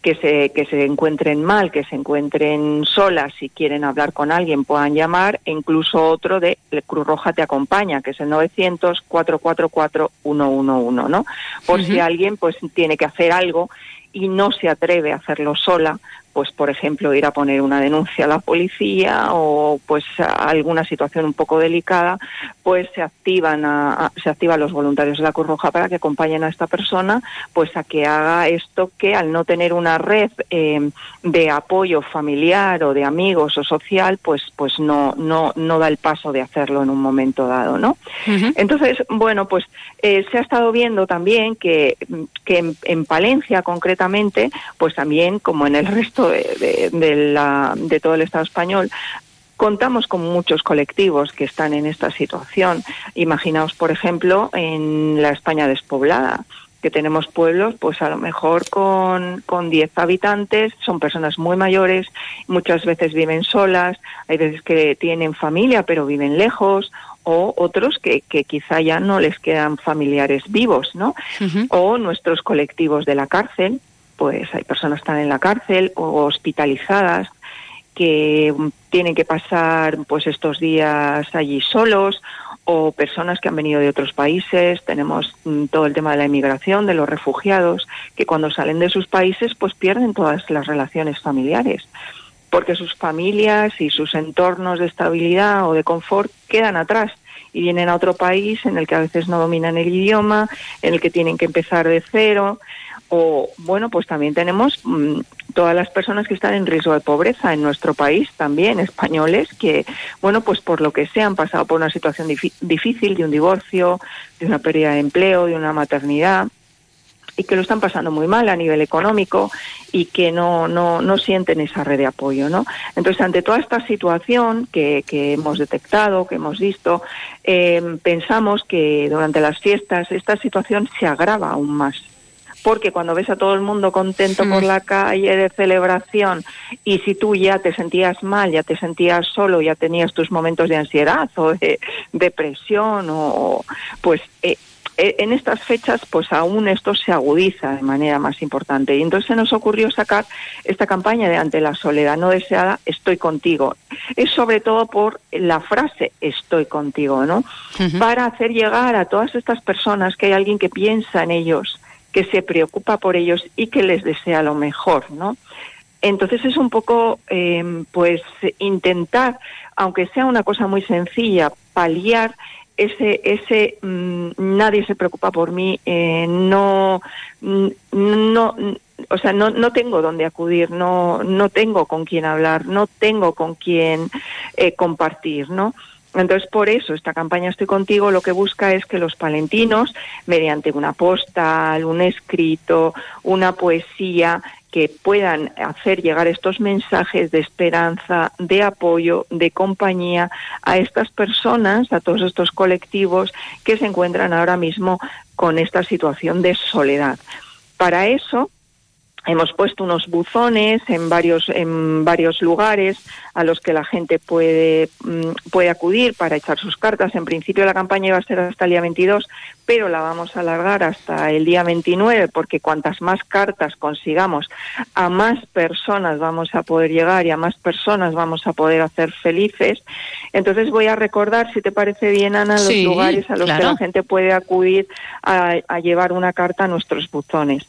S39: que se, que se encuentren mal, que se encuentren solas, si quieren hablar con alguien, puedan llamar, e incluso otro de Cruz Roja te acompaña, que es el 900-444-111, ¿no? Por uh -huh. si alguien pues tiene que hacer algo y no se atreve a hacerlo sola, pues por ejemplo ir a poner una denuncia a la policía o pues alguna situación un poco delicada, pues se activan se activan los voluntarios de la Cruz Roja para que acompañen a esta persona, pues a que haga esto que al no tener una red eh, de apoyo familiar o de amigos o social, pues pues no no no da el paso de hacerlo en un momento dado, ¿no? Entonces, bueno, pues eh, se ha estado viendo también que, que en, Palencia concretamente, pues también como en el resto de, de, todo el Estado español, contamos con muchos colectivos que están en esta situación. Imaginaos, por ejemplo, en la España despoblada que tenemos pueblos, pues a lo mejor con, con 10 habitantes, son personas muy mayores, muchas veces viven solas, hay veces que tienen familia pero viven lejos, o otros que, que quizá ya no les quedan familiares vivos, ¿no? O nuestros colectivos de la cárcel, pues hay personas que están en la cárcel o hospitalizadas que tienen que pasar pues estos días allí solos o personas que han venido de otros países, tenemos mm, todo el tema de la inmigración, de los refugiados, que cuando salen de sus países pues pierden todas las relaciones familiares porque sus familias y sus entornos de estabilidad o de confort quedan atrás y vienen a otro país en el que a veces no dominan el idioma, en el que tienen que empezar de cero. O, bueno, pues también tenemos mm, todas las personas que están en riesgo de pobreza en nuestro país, también españoles, que, bueno, pues por lo que sea han pasado por una situación difícil, de un divorcio, de una pérdida de empleo, de una maternidad y que lo están pasando muy mal a nivel económico y que no, no, no sienten esa red de apoyo. ¿no? Entonces, ante toda esta situación que, que hemos detectado, que hemos visto, eh, pensamos que durante las fiestas esta situación se agrava aún más porque cuando ves a todo el mundo contento por la calle de celebración y si tú ya te sentías mal, ya te sentías solo, ya tenías tus momentos de ansiedad o de depresión o pues eh, eh, en estas fechas, pues aún esto se agudiza de manera más importante. Y entonces se nos ocurrió sacar esta campaña de ante la soledad no deseada, estoy contigo. Es sobre todo por la frase estoy contigo, ¿no? Para hacer llegar a todas estas personas que hay alguien que piensa en ellos, que se preocupa por ellos y que les desea lo mejor, ¿no? Entonces es un poco, eh, pues, intentar, aunque sea una cosa muy sencilla, paliar ese, ese mm, nadie se preocupa por mí, eh, no, mm, no, o sea, no, no tengo dónde acudir, no, no tengo con quién hablar, no tengo con quién eh, compartir, ¿no? Entonces, por eso esta campaña Estoy contigo lo que busca es que los palentinos, mediante una postal, un escrito, una poesía, que puedan hacer llegar estos mensajes de esperanza, de apoyo, de compañía a estas personas, a todos estos colectivos que se encuentran ahora mismo con esta situación de soledad. Para eso, Hemos puesto unos buzones en varios, en varios lugares a los que la gente puede, mm, puede acudir para echar sus cartas. En principio la campaña iba a ser hasta el día 22, pero la vamos a alargar hasta el día 29 porque cuantas más cartas consigamos, a más personas vamos a poder llegar y a más personas vamos a poder hacer felices. Entonces voy a recordar, si te parece bien, Ana, los lugares a los que la gente puede acudir a, a llevar una carta a nuestros buzones.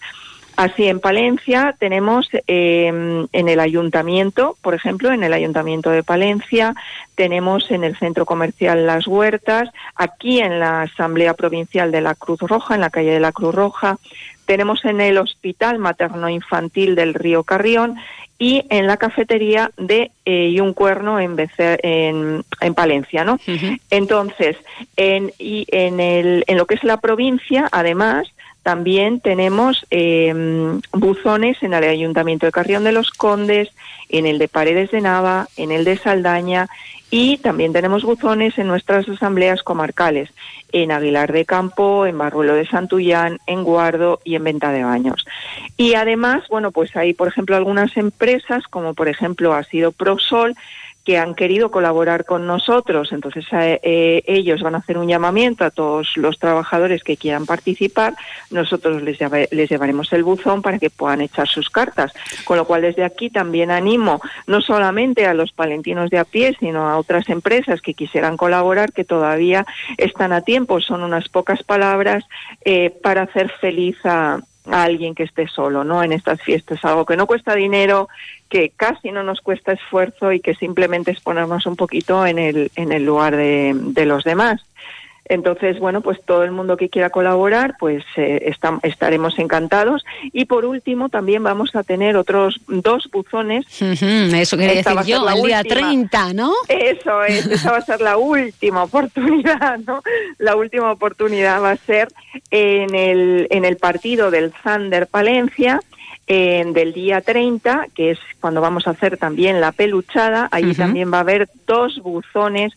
S39: Así, en Palencia tenemos eh, en el ayuntamiento, por ejemplo, en el ayuntamiento de Palencia, tenemos en el centro comercial Las Huertas, aquí en la Asamblea Provincial de la Cruz Roja, en la calle de la Cruz Roja, tenemos en el Hospital Materno Infantil del Río Carrión y en la cafetería de eh, Yuncuerno en, en, en, Palencia, ¿no? Entonces, en, y en, el, en lo que es la provincia, además, también tenemos em, buzones en el Ayuntamiento de Carrión de los Condes, en el de Paredes de Nava, en el de Saldaña y también tenemos buzones en nuestras asambleas comarcales, en Aguilar de Campo, en Barruelo de Santullán, en Guardo y en Venta de Baños. Y además, bueno, pues hay, por ejemplo, algunas empresas, como por ejemplo ha sido Prosol, que han querido colaborar con nosotros. Entonces eh, ellos van a hacer un llamamiento a todos los trabajadores que quieran participar. Nosotros les, les llevaremos el buzón para que puedan echar sus cartas. Con lo cual desde aquí también animo no solamente a los palentinos de a pie, sino a otras empresas que quisieran colaborar, que todavía están a tiempo. Son unas pocas palabras eh, para hacer feliz a a alguien que esté solo, ¿no? En estas fiestas, algo que no cuesta dinero, que casi no nos cuesta esfuerzo y que simplemente es ponernos un poquito en el, en el lugar de, de los demás. Entonces, bueno, pues todo el mundo que quiera colaborar, pues eh, estaremos encantados. Y por último, también vamos a tener otros dos buzones.
S2: eso quería decir yo, el día 30, ¿no?
S39: Eso es, esa va a ser la última oportunidad, ¿no? La última oportunidad va a ser en el, en el partido del Thunder Palencia. del día 30, que es cuando vamos a hacer también la peluchada, ahí también va a haber dos buzones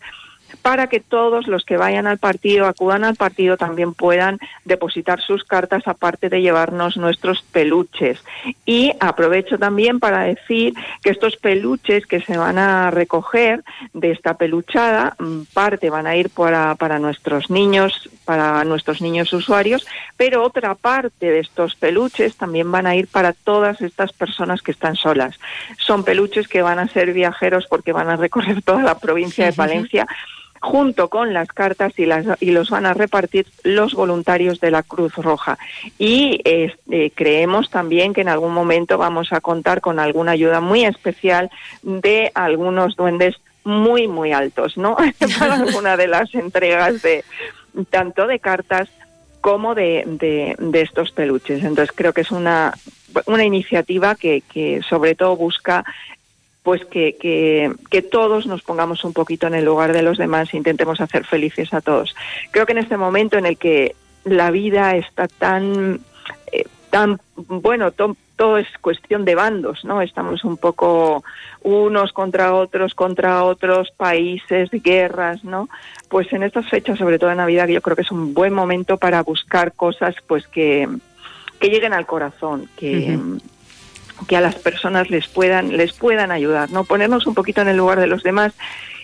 S39: para que todos los que vayan al partido, acudan al partido, también puedan depositar sus cartas, aparte de llevarnos nuestros peluches. Y aprovecho también para decir que estos peluches que se van a recoger de esta peluchada, mm, parte van a ir para, para nuestros niños, para nuestros niños usuarios, pero otra parte de estos peluches también van a ir para todas estas personas que están solas. Son peluches que van a ser viajeros porque van a recorrer toda la provincia de Valencia junto con las cartas y, las, y los van a repartir los voluntarios de la Cruz Roja. Y eh, creemos también que en algún momento vamos a contar con alguna ayuda muy especial de algunos duendes muy, muy altos, ¿no? Para alguna de las entregas de tanto de cartas como de, de, de, estos peluches. Entonces creo que es una, una iniciativa que, que sobre todo busca pues que, que, que, todos nos pongamos un poquito en el lugar de los demás e intentemos hacer felices a todos. Creo que en este momento en el que la vida está tan, eh, tan bueno, todo es cuestión de bandos, ¿no? Estamos un poco unos contra otros, contra otros países, guerras, ¿no? Pues en estas fechas, sobre todo en Navidad, yo creo que es un buen momento para buscar cosas, pues que, que lleguen al corazón, que, que a las personas les puedan, les puedan ayudar, ¿no? Ponernos un poquito en el lugar de los demás,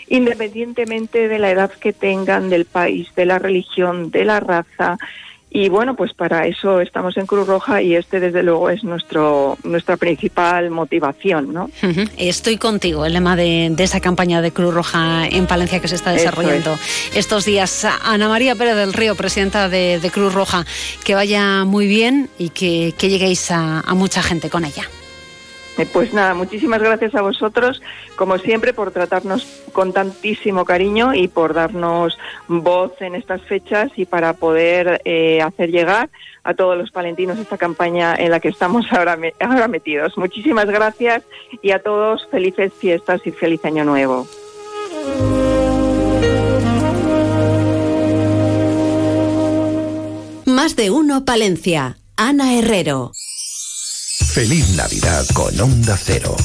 S39: independientemente de la edad que tengan, del país, de la religión, de la raza. Y bueno, pues para eso estamos en Cruz Roja y este desde luego es nuestro nuestra principal motivación, ¿no?
S2: Estoy contigo, el lema de, esa campaña de Cruz Roja en Palencia que se está desarrollando estos días. Ana María Pérez del Río, presidenta de, Cruz Roja, que vaya muy bien y que, lleguéis a mucha gente con ella.
S39: Eh, pues nada, muchísimas gracias a vosotros, como siempre, por tratarnos con tantísimo cariño y por darnos voz en estas fechas y para poder eh, hacer llegar a todos los palentinos esta campaña en la que estamos ahora, ahora metidos. Muchísimas gracias y a todos felices fiestas y feliz año nuevo.
S7: Más de uno, Palencia. Ana Herrero.
S25: Feliz Navidad con Onda Cero.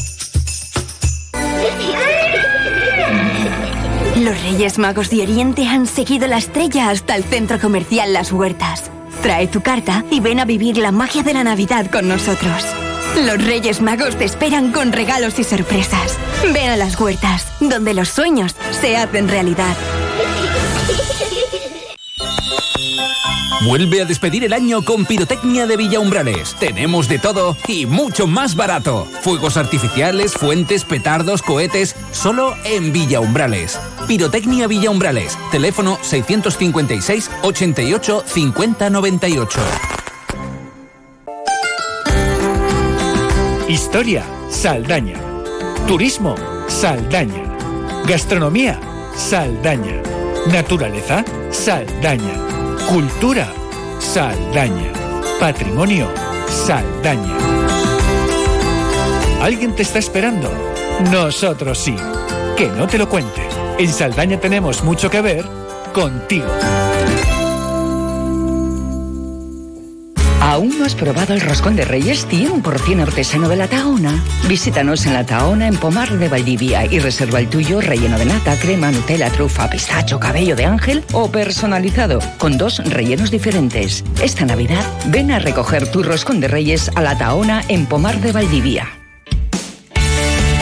S29: Los Reyes Magos de Oriente han seguido la estrella hasta el centro comercial Las Huertas. Trae tu carta y ven a vivir la magia de la Navidad con nosotros. Los Reyes Magos te esperan con regalos y sorpresas. Ven a las huertas, donde los sueños se hacen realidad.
S34: Vuelve a despedir el año con Pirotecnia de Villa Umbrales. Tenemos de todo y mucho más barato. Fuegos artificiales, fuentes, petardos, cohetes, solo en Villa Umbrales. Pirotecnia Villa Umbrales. Teléfono 656 88 50 98.
S32: Historia, Saldaña. Turismo, Saldaña. Gastronomía, Saldaña. Naturaleza, Saldaña. Cultura, Saldaña. Patrimonio, Saldaña. ¿Alguien te está esperando? Nosotros sí. Que no te lo cuente. En Saldaña tenemos mucho que ver contigo.
S40: ¿Aún no has probado el roscón de Reyes 100% artesano de la Tahona? Visítanos en la Tahona en Pomar de Valdivia y reserva el tuyo relleno de nata, crema, Nutella, trufa, pistacho, cabello de ángel o personalizado con dos rellenos diferentes. Esta Navidad ven a recoger tu roscón de Reyes a la Tahona en Pomar de Valdivia.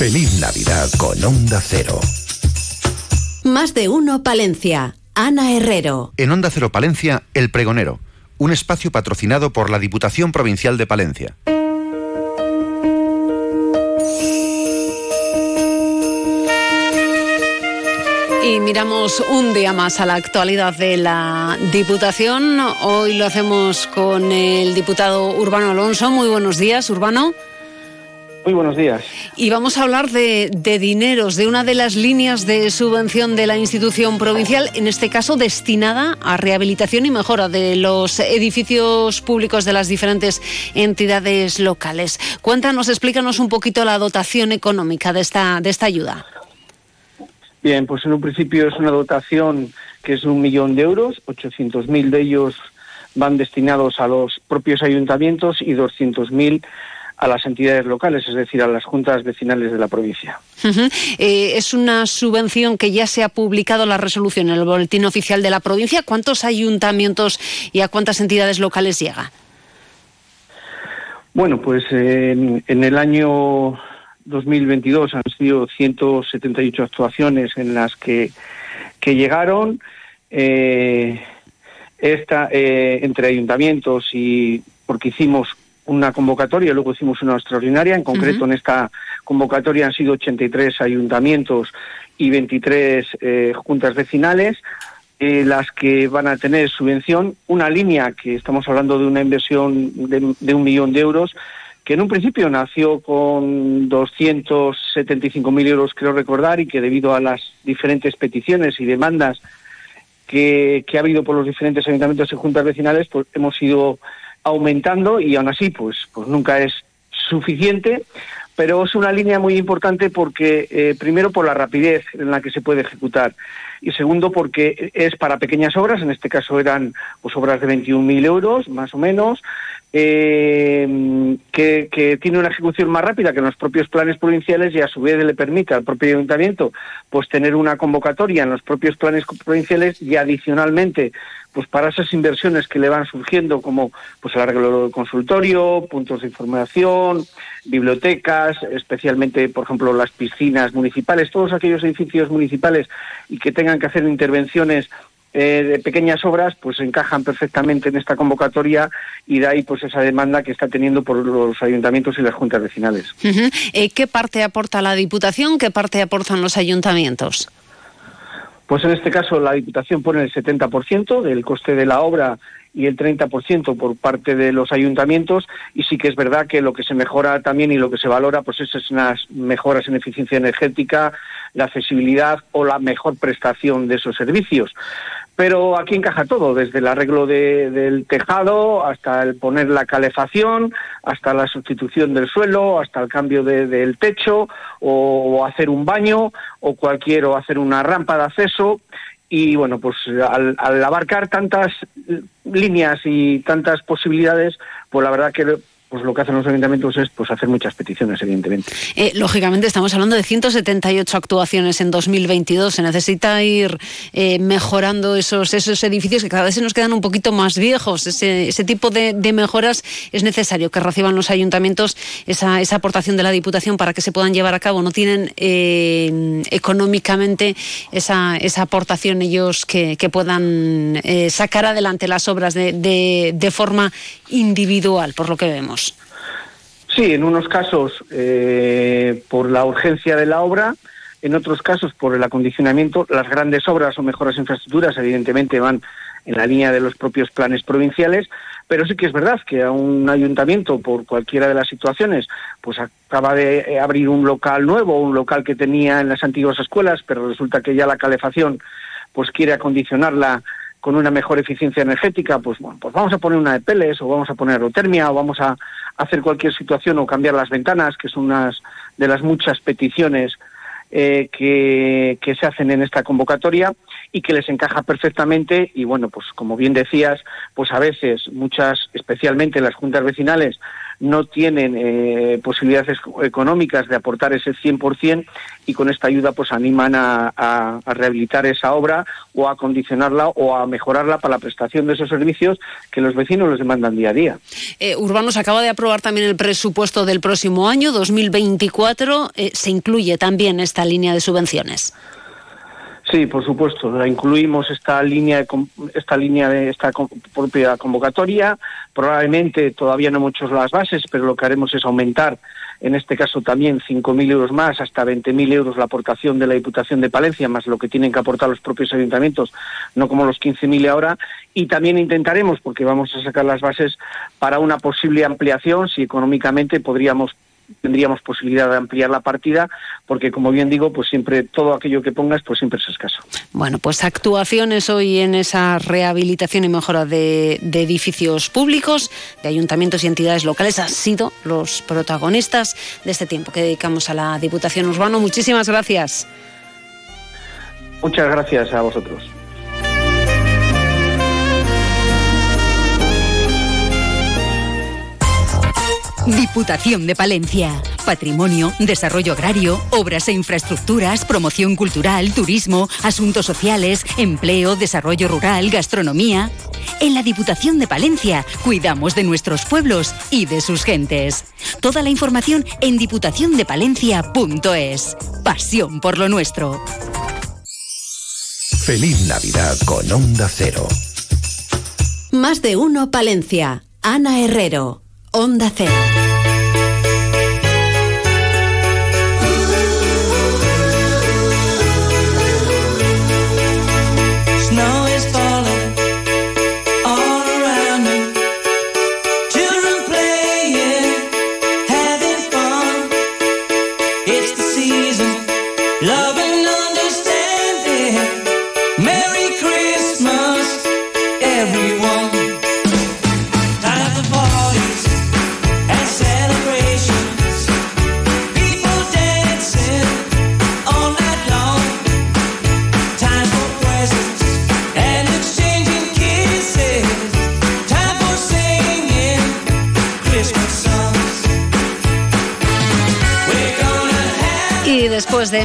S25: Feliz Navidad con Onda Cero.
S7: Más de uno Palencia. Ana Herrero.
S41: En Onda Cero Palencia, El Pregonero, un espacio patrocinado por la Diputación Provincial de Palencia.
S2: Y miramos un día más a la actualidad de la Diputación. Hoy lo hacemos con el diputado Urbano Alonso. Muy buenos días, Urbano.
S42: Muy buenos días.
S2: Y vamos a hablar de, de, dineros, de una de las líneas de subvención de la institución provincial, en este caso destinada a rehabilitación y mejora de los edificios públicos de las diferentes entidades locales. Cuéntanos, explícanos un poquito la dotación económica de esta, de esta ayuda.
S42: Bien, pues en un principio es una dotación que es un millón de euros, 800.000 de ellos van destinados a los propios ayuntamientos y 200.000 a las entidades locales, es decir, a las juntas vecinales de la provincia.
S2: Uh -huh. eh, es una subvención que ya se ha publicado la resolución en el boletín oficial de la provincia. ¿Cuántos ayuntamientos y a cuántas entidades locales llega?
S42: Bueno, pues eh, en, en el año 2022 han sido 178 actuaciones en las que, que llegaron. Eh, esta, eh, entre ayuntamientos y porque hicimos una convocatoria, luego hicimos una extraordinaria, en concreto uh -huh. en esta convocatoria han sido 83 ayuntamientos y 23 eh, juntas vecinales, eh, las que van a tener subvención, una línea que estamos hablando de una inversión de, de un millón de euros, que en un principio nació con 275.000 euros, creo recordar, y que debido a las diferentes peticiones y demandas que, que, ha habido por los diferentes ayuntamientos y juntas vecinales, pues hemos ido aumentando y aún así, pues, pues nunca es suficiente, pero es una línea muy importante porque, eh, primero, por la rapidez en la que se puede ejecutar y segundo, porque es para pequeñas obras, en este caso eran pues, obras de 21.000 euros, más o menos, eh, que, que, tiene una ejecución más rápida que los propios planes provinciales y a su vez le permite al propio ayuntamiento pues tener una convocatoria en los propios planes provinciales y adicionalmente pues para esas inversiones que le van surgiendo como pues el arreglo del consultorio, puntos de información, bibliotecas, especialmente por ejemplo las piscinas municipales, todos aquellos edificios municipales y que tengan que hacer intervenciones eh, de pequeñas obras pues encajan perfectamente en esta convocatoria y de ahí pues esa demanda que está teniendo por los ayuntamientos y las juntas vecinales.
S2: Eh, ¿Qué parte aporta la Diputación? ¿Qué parte aportan los ayuntamientos?
S42: Pues en este caso la Diputación pone el 70% del coste de la obra y el 30% por parte de los ayuntamientos y sí que es verdad que lo que se mejora también y lo que se valora pues es unas mejoras en eficiencia energética, la accesibilidad o la mejor prestación de esos servicios. Pero aquí encaja todo, desde el arreglo de, del tejado hasta el poner la calefacción, hasta la sustitución del suelo, hasta el cambio de, del techo o, o hacer un baño o cualquier o hacer una rampa de acceso. Y bueno, pues al, al, abarcar tantas líneas y tantas posibilidades, pues la verdad que pues lo que hacen los ayuntamientos es pues hacer muchas peticiones, evidentemente.
S2: Eh, lógicamente estamos hablando de 178 actuaciones en 2022. Se necesita ir eh, mejorando esos, esos edificios que cada vez se nos quedan un poquito más viejos. Ese, tipo de, mejoras es necesario que reciban los ayuntamientos esa, esa, aportación de la Diputación para que se puedan llevar a cabo. No tienen eh, económicamente esa, esa, aportación ellos que, que puedan eh, sacar adelante las obras de, de forma individual, por lo que vemos.
S42: Sí, en unos casos eh, por la urgencia de la obra, en otros casos por el acondicionamiento. Las grandes obras o mejoras infraestructuras evidentemente van en la línea de los propios planes provinciales, pero sí que es verdad que a un ayuntamiento, por cualquiera de las situaciones, pues acaba de abrir un local nuevo, un local que tenía en las antiguas escuelas, pero resulta que ya la calefacción pues quiere acondicionarla con una mejor eficiencia energética, pues bueno, pues vamos a poner una de peles o vamos a poner aerotermia o vamos a hacer cualquier situación o cambiar las ventanas, que son unas de las muchas peticiones eh, que, que, se hacen en esta convocatoria y que les encaja perfectamente. Y bueno, pues como bien decías, pues a veces muchas, especialmente las juntas vecinales, no tienen eh, posibilidades económicas de aportar ese 100% y con esta ayuda pues animan a, a, rehabilitar esa obra o a condicionarla o a mejorarla para la prestación de esos servicios que los vecinos les demandan día a día.
S2: Eh, Urbanos acaba de aprobar también el presupuesto del próximo año, 2024. Eh, se incluye también esta línea de subvenciones.
S42: Sí, por supuesto, la incluimos esta línea, esta línea de esta propia convocatoria. Probablemente todavía no muchos las bases, pero lo que haremos es aumentar, en este caso también 5.000 euros más, hasta 20.000 euros la aportación de la Diputación de Palencia, más lo que tienen que aportar los propios ayuntamientos, no como los 15.000 ahora. Y también intentaremos, porque vamos a sacar las bases para una posible ampliación, si económicamente podríamos tendríamos posibilidad de ampliar la partida, porque como bien digo, pues siempre todo aquello que pongas, pues siempre es escaso.
S2: Bueno, pues actuaciones hoy en esa rehabilitación y mejora de, de edificios públicos, de ayuntamientos y entidades locales, han sido los protagonistas de este tiempo que dedicamos a la Diputación Urbano. Muchísimas gracias.
S42: Muchas gracias a vosotros.
S1: Diputación de Palencia. Patrimonio, desarrollo agrario, obras e infraestructuras, promoción cultural, turismo, asuntos sociales, empleo, desarrollo rural, gastronomía. En la Diputación de Palencia cuidamos de nuestros pueblos y de sus gentes. Toda la información en diputaciondepalencia.es. Pasión por lo nuestro.
S34: Feliz Navidad con Onda Cero.
S43: Más de uno Palencia. Ana Herrero. Onda Cero.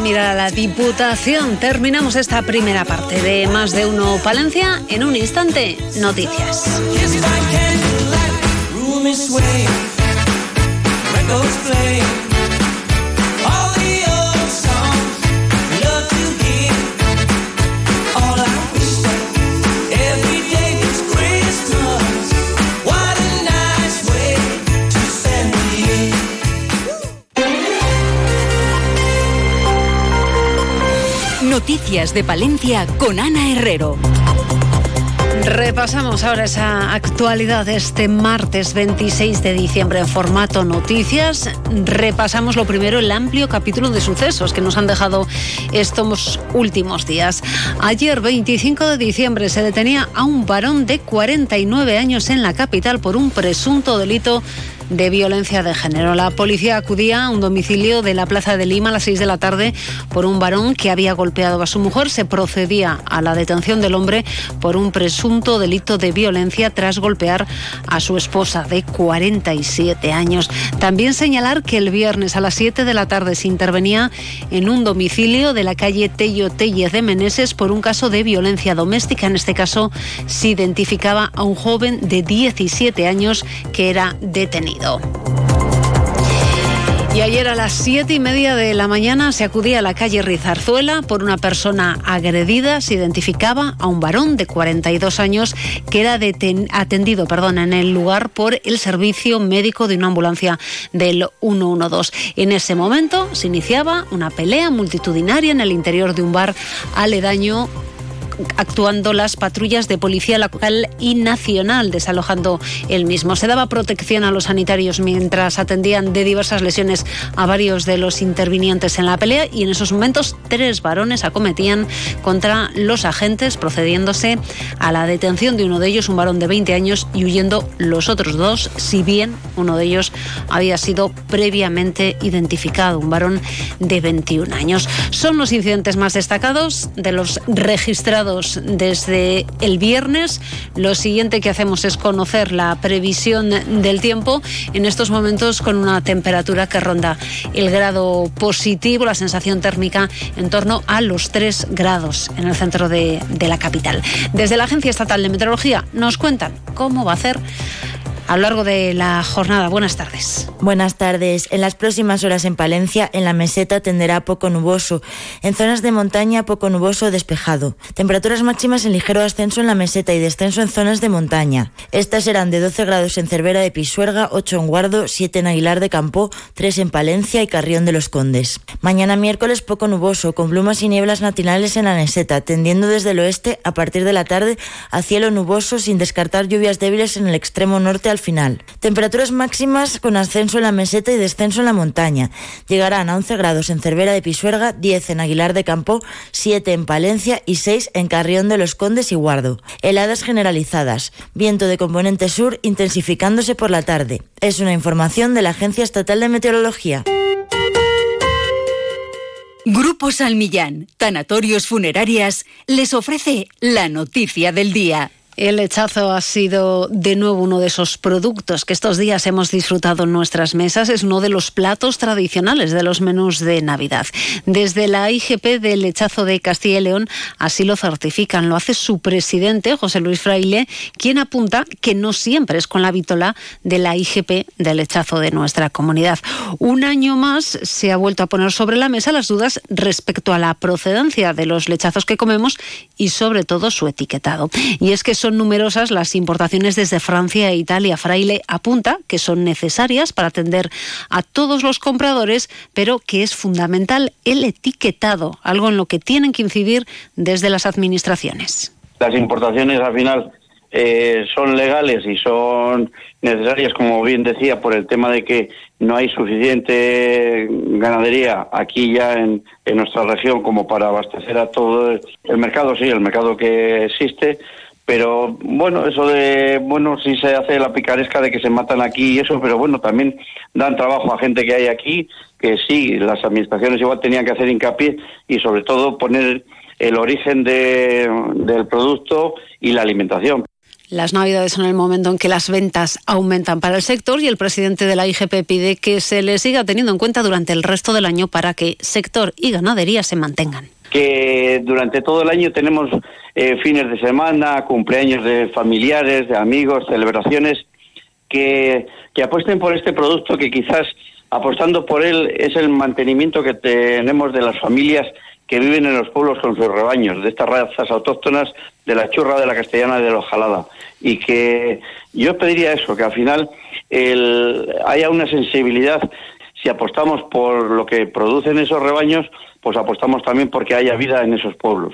S43: Mirar a la Diputación, terminamos esta primera parte de Más de Uno Palencia. En un instante, noticias.
S1: De Palencia con Ana Herrero.
S2: Repasamos ahora esa actualidad este martes 26 de diciembre en formato noticias. Repasamos lo primero el amplio capítulo de sucesos que nos han dejado estos últimos días. Ayer 25 de diciembre se detenía a un varón de 49 años en la capital por un presunto delito de violencia de género. La policía acudía a un domicilio de la Plaza de Lima a las 6 de la tarde por un varón que había golpeado a su mujer. Se procedía a la detención del hombre por un presunto delito de violencia tras golpear a su esposa de 47 años. También señalar que el viernes a las 7 de la tarde se intervenía en un domicilio de la calle Tello Tellez de Meneses por un caso de violencia doméstica. En este caso se identificaba a un joven de 17 años que era detenido. Y ayer a las siete y media de la mañana se acudía a la calle Rizarzuela por una persona agredida. Se identificaba a un varón de 42 años que era atendido perdón, en el lugar por el servicio médico de una ambulancia del 112. En ese momento se iniciaba una pelea multitudinaria en el interior de un bar aledaño actuando las patrullas de policía local y nacional, desalojando el mismo. Se daba protección a los sanitarios mientras atendían de diversas lesiones a varios de los intervinientes en la pelea y en esos momentos tres varones acometían contra los agentes, procediéndose a la detención de uno de ellos, un varón de 20 años, y huyendo los otros dos, si bien uno de ellos había sido previamente identificado, un varón de 21 años. Son los incidentes más destacados de los registrados desde el viernes. Lo siguiente que hacemos es conocer la previsión del tiempo en estos momentos con una temperatura que ronda el grado positivo, la sensación térmica en torno a los 3 grados en el centro de, de la capital. Desde la Agencia Estatal de Meteorología nos cuentan cómo va a ser a lo largo de la jornada. Buenas tardes.
S4: Buenas tardes. En las próximas horas en Palencia, en la meseta tenderá poco nuboso. En zonas de montaña, poco nuboso despejado. Temperaturas máximas en ligero ascenso en la meseta y descenso en zonas de montaña. Estas serán de 12 grados en Cervera de Pisuerga, 8 en Guardo, 7 en Aguilar de Campo, 3 en Palencia y Carrión de los Condes. Mañana miércoles poco nuboso, con plumas y nieblas matinales en la meseta, tendiendo desde el oeste a partir de la tarde a cielo nuboso sin descartar lluvias débiles en el extremo norte final. Temperaturas máximas con ascenso en la meseta y descenso en la montaña. Llegarán a 11 grados en Cervera de Pisuerga, 10 en Aguilar de Campo, 7 en Palencia y 6 en Carrión de los Condes y Guardo. Heladas generalizadas. Viento de componente sur intensificándose por la tarde. Es una información de la Agencia Estatal de Meteorología.
S1: Grupo Salmillán, Tanatorios Funerarias, les ofrece la noticia del día.
S2: El lechazo ha sido de nuevo uno de esos productos que estos días hemos disfrutado en nuestras mesas. Es uno de los platos tradicionales de los menús de Navidad. Desde la IGP del lechazo de Castilla y León así lo certifican. Lo hace su presidente, José Luis Fraile, quien apunta que no siempre es con la vítola de la IGP del lechazo de nuestra comunidad. Un año más se ha vuelto a poner sobre la mesa las dudas respecto a la procedencia de los lechazos que comemos y sobre todo su etiquetado. Y es que son numerosas las importaciones desde Francia e Italia. Fraile apunta que son necesarias para atender a todos los compradores, pero que es fundamental el etiquetado, algo en lo que tienen que incidir desde las administraciones.
S30: Las importaciones al final eh, son legales y son necesarias, como bien decía, por el tema de que no hay suficiente ganadería aquí ya en, en nuestra región como para abastecer a todo el mercado, sí, el mercado que existe pero bueno, eso de, bueno, sí se hace la picaresca de que se matan aquí y eso, pero bueno, también dan trabajo a gente que hay aquí, que sí, las administraciones igual tenían que hacer hincapié y sobre todo poner el origen de, del producto y la alimentación.
S2: Las Navidades son el momento en que las ventas aumentan para el sector y el presidente de la IGP pide que se le siga teniendo en cuenta durante el resto del año para que sector y ganadería se mantengan.
S30: Que durante todo el año tenemos eh, fines de semana, cumpleaños de familiares, de amigos, celebraciones, que, que apuesten por este producto que quizás apostando por él es el mantenimiento que tenemos de las familias que viven en los pueblos con sus rebaños, de estas razas autóctonas, de la churra, de la castellana y de la ojalada. Y que yo pediría eso, que al final el, haya una sensibilidad si apostamos por lo que producen esos rebaños, pues apostamos también porque haya vida en esos pueblos.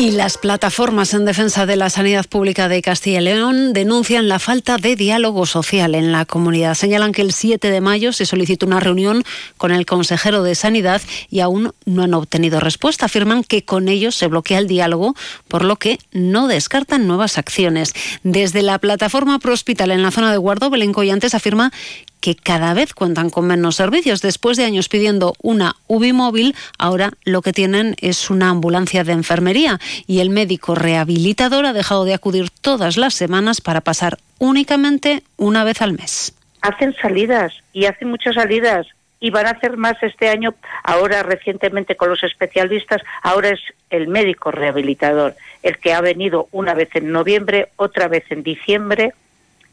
S2: Y las plataformas en defensa de la sanidad pública de Castilla y León denuncian la falta de diálogo social en la comunidad. Señalan que el 7 de mayo se solicitó una reunión con el consejero de Sanidad y aún no han obtenido respuesta. Afirman que con ellos se bloquea el diálogo, por lo que no descartan nuevas acciones. Desde la plataforma Pro Hospital en la zona de Guardo, Belén Collantes afirma que cada vez cuentan con menos servicios. Después de años pidiendo una UBI móvil, ahora lo que tienen es una ambulancia de enfermería y el médico rehabilitador ha dejado de acudir todas las semanas para pasar únicamente una vez al mes.
S8: Hacen salidas y hacen muchas salidas y van a hacer más este año, ahora recientemente con los especialistas, ahora es el médico rehabilitador, el que ha venido una vez en noviembre, otra vez en diciembre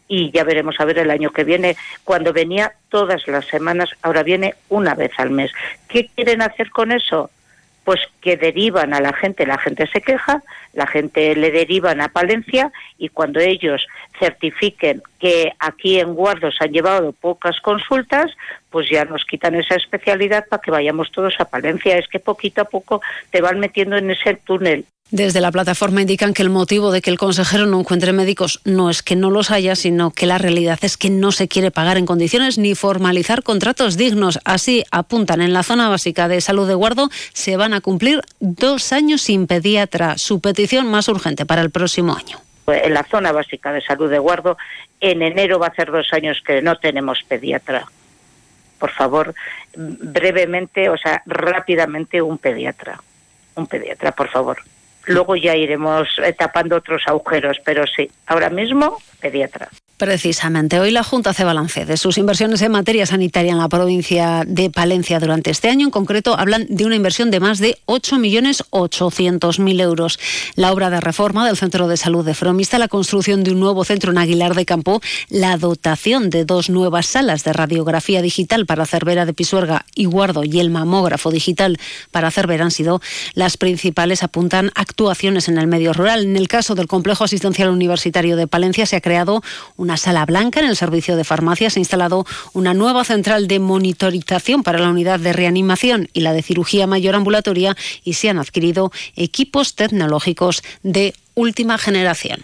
S44: y ya veremos a ver el año que viene, cuando venía todas las semanas, ahora viene una vez al mes. ¿Qué quieren hacer con eso? Pues que derivan a la gente, la gente se queja, la gente le derivan a Palencia y cuando ellos certifiquen que aquí en Guardo se han llevado pocas consultas, pues ya nos quitan esa especialidad para que vayamos todos a Palencia. Es que poquito a poco te van metiendo en ese túnel.
S2: Desde la plataforma indican que el motivo de que el consejero no encuentre médicos no es que no los haya, sino que la realidad es que no se quiere pagar en condiciones ni formalizar contratos dignos. Así apuntan en la zona básica de salud de Guardo, se van a cumplir dos años sin pediatra. Su petición más urgente para el próximo año.
S44: En la zona básica de salud de Guardo, en enero va a ser dos años que no tenemos pediatra. Por favor, brevemente, o sea, rápidamente un pediatra. Un pediatra, por favor. Luego ya iremos tapando otros agujeros, pero sí, ahora mismo pediatra.
S2: Precisamente, hoy la Junta hace balance de sus inversiones en materia sanitaria en la provincia de Palencia durante este año. En concreto, hablan de una inversión de más de 8.800.000 euros. La obra de reforma del Centro de Salud de Fromista, la construcción de un nuevo centro en Aguilar de Campo, la dotación de dos nuevas salas de radiografía digital para Cervera de Pisuerga y Guardo y el mamógrafo digital para Cervera han sido las principales. Apuntan actuaciones en el medio rural. En el caso del Complejo Asistencial Universitario de Palencia se ha creado una sala blanca en el servicio de farmacia. Se ha instalado una nueva central de monitorización para la unidad de reanimación y la de cirugía mayor ambulatoria y se han adquirido equipos tecnológicos de última generación.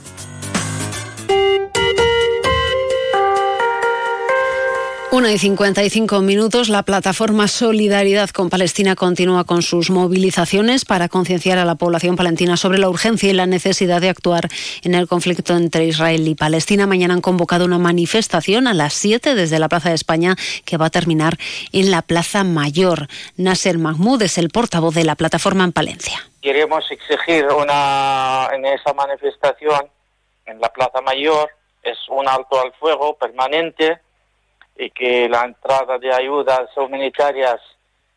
S2: Una y 55 minutos, la plataforma Solidaridad con Palestina continúa con sus movilizaciones para concienciar a la población palentina sobre la urgencia y la necesidad de actuar en el conflicto entre Israel y Palestina. Mañana han convocado una manifestación a las 7 desde la Plaza de España que va a terminar en la Plaza Mayor. Nasser Mahmoud es el portavoz de la plataforma en Palencia.
S45: Queremos exigir una, en esa manifestación en la Plaza Mayor es un alto al fuego permanente y que la entrada de ayudas humanitarias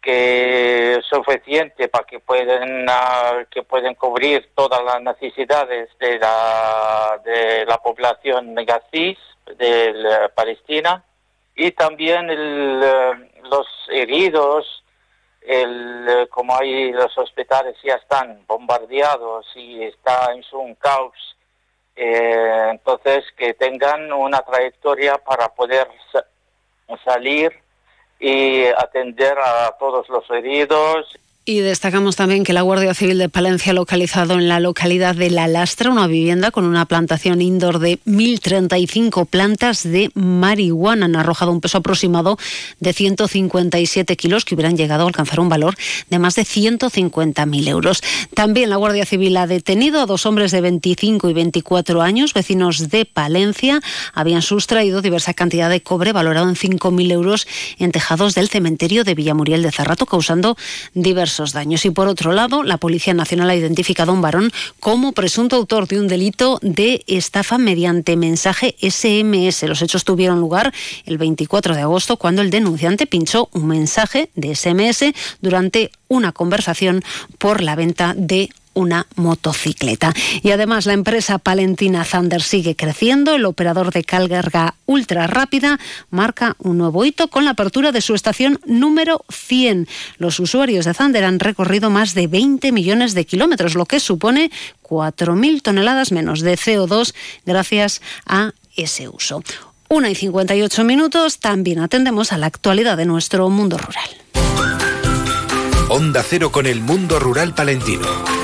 S45: que es suficiente para que pueden ah, que pueden cubrir todas las necesidades de la de la población Gaziz de Palestina y también eh, los heridos el, eh, como hay los hospitales ya están bombardeados y está en un caos eh, entonces que tengan una trayectoria para poder salir y atender a todos los heridos.
S2: Y destacamos también que la Guardia Civil de Palencia ha localizado en la localidad de La Lastra una vivienda con una plantación indoor de 1.035 plantas de marihuana. Han arrojado un peso aproximado de 157 kilos que hubieran llegado a alcanzar un valor de más de 150.000 euros. También la Guardia Civil ha detenido a dos hombres de 25 y 24 años, vecinos de Palencia. Habían sustraído diversa cantidad de cobre valorado en 5.000 euros en tejados del cementerio de Villamuriel de Cerrato, causando diversos daños. Y por otro lado, la Policía Nacional ha identificado a un varón como presunto autor de un delito de estafa mediante mensaje SMS. Los hechos tuvieron lugar el 24 de agosto cuando el denunciante pinchó un mensaje de SMS durante una conversación por la venta de una motocicleta. Y además la empresa palentina Thunder sigue creciendo. El operador de carga ultra rápida marca un nuevo hito con la apertura de su estación número 100. Los usuarios de Thunder han recorrido más de 20 millones de kilómetros, lo que supone 4.000 toneladas menos de CO2 gracias a ese uso. Una y 58 minutos, también atendemos a la actualidad de nuestro mundo rural.
S25: Onda Cero con el mundo rural palentino.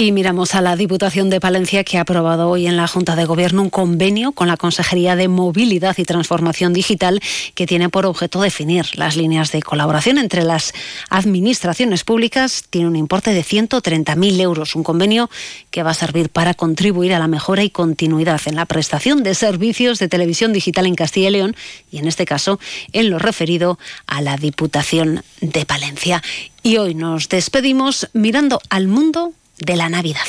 S2: Y miramos a la Diputación de Palencia que ha aprobado hoy en la Junta de Gobierno un convenio con la Consejería de Movilidad y Transformación Digital que tiene por objeto definir las líneas de colaboración entre las administraciones públicas. Tiene un importe de 130.000 euros, un convenio que va a servir para contribuir a la mejora y continuidad en la prestación de servicios de televisión digital en Castilla y León y en este caso en lo referido a la Diputación de Palencia. Y hoy nos despedimos mirando al mundo de la Navidad.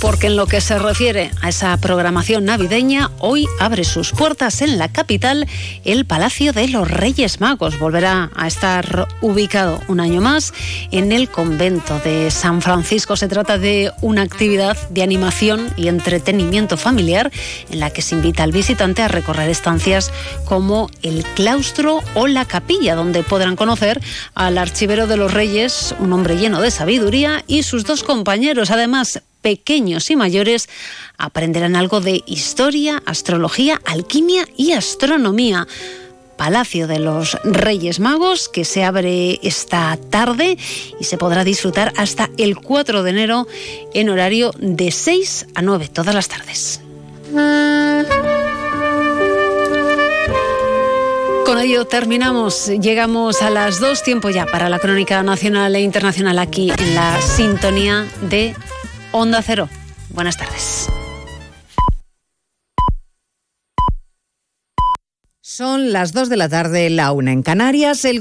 S2: Porque en lo que se refiere a esa programación navideña, hoy abre sus puertas en la capital el Palacio de los Reyes Magos. Volverá a estar ubicado un año más en el convento de San Francisco. Se trata de una actividad de animación y entretenimiento familiar en la que se invita al visitante a recorrer estancias como el claustro o la capilla, donde podrán conocer al archivero de los Reyes, un hombre lleno de sabiduría, y sus dos compañeros. Además, pequeños y mayores aprenderán algo de historia, astrología, alquimia y astronomía. Palacio de los Reyes Magos, que se abre esta tarde y se podrá disfrutar hasta el 4 de enero en horario de 6 a 9 todas las tardes. Con ello terminamos, llegamos a las dos, tiempo ya para la crónica nacional e internacional aquí en la sintonía de Onda Cero. Buenas tardes.
S46: Son las 2 de la tarde, la una en Canarias. El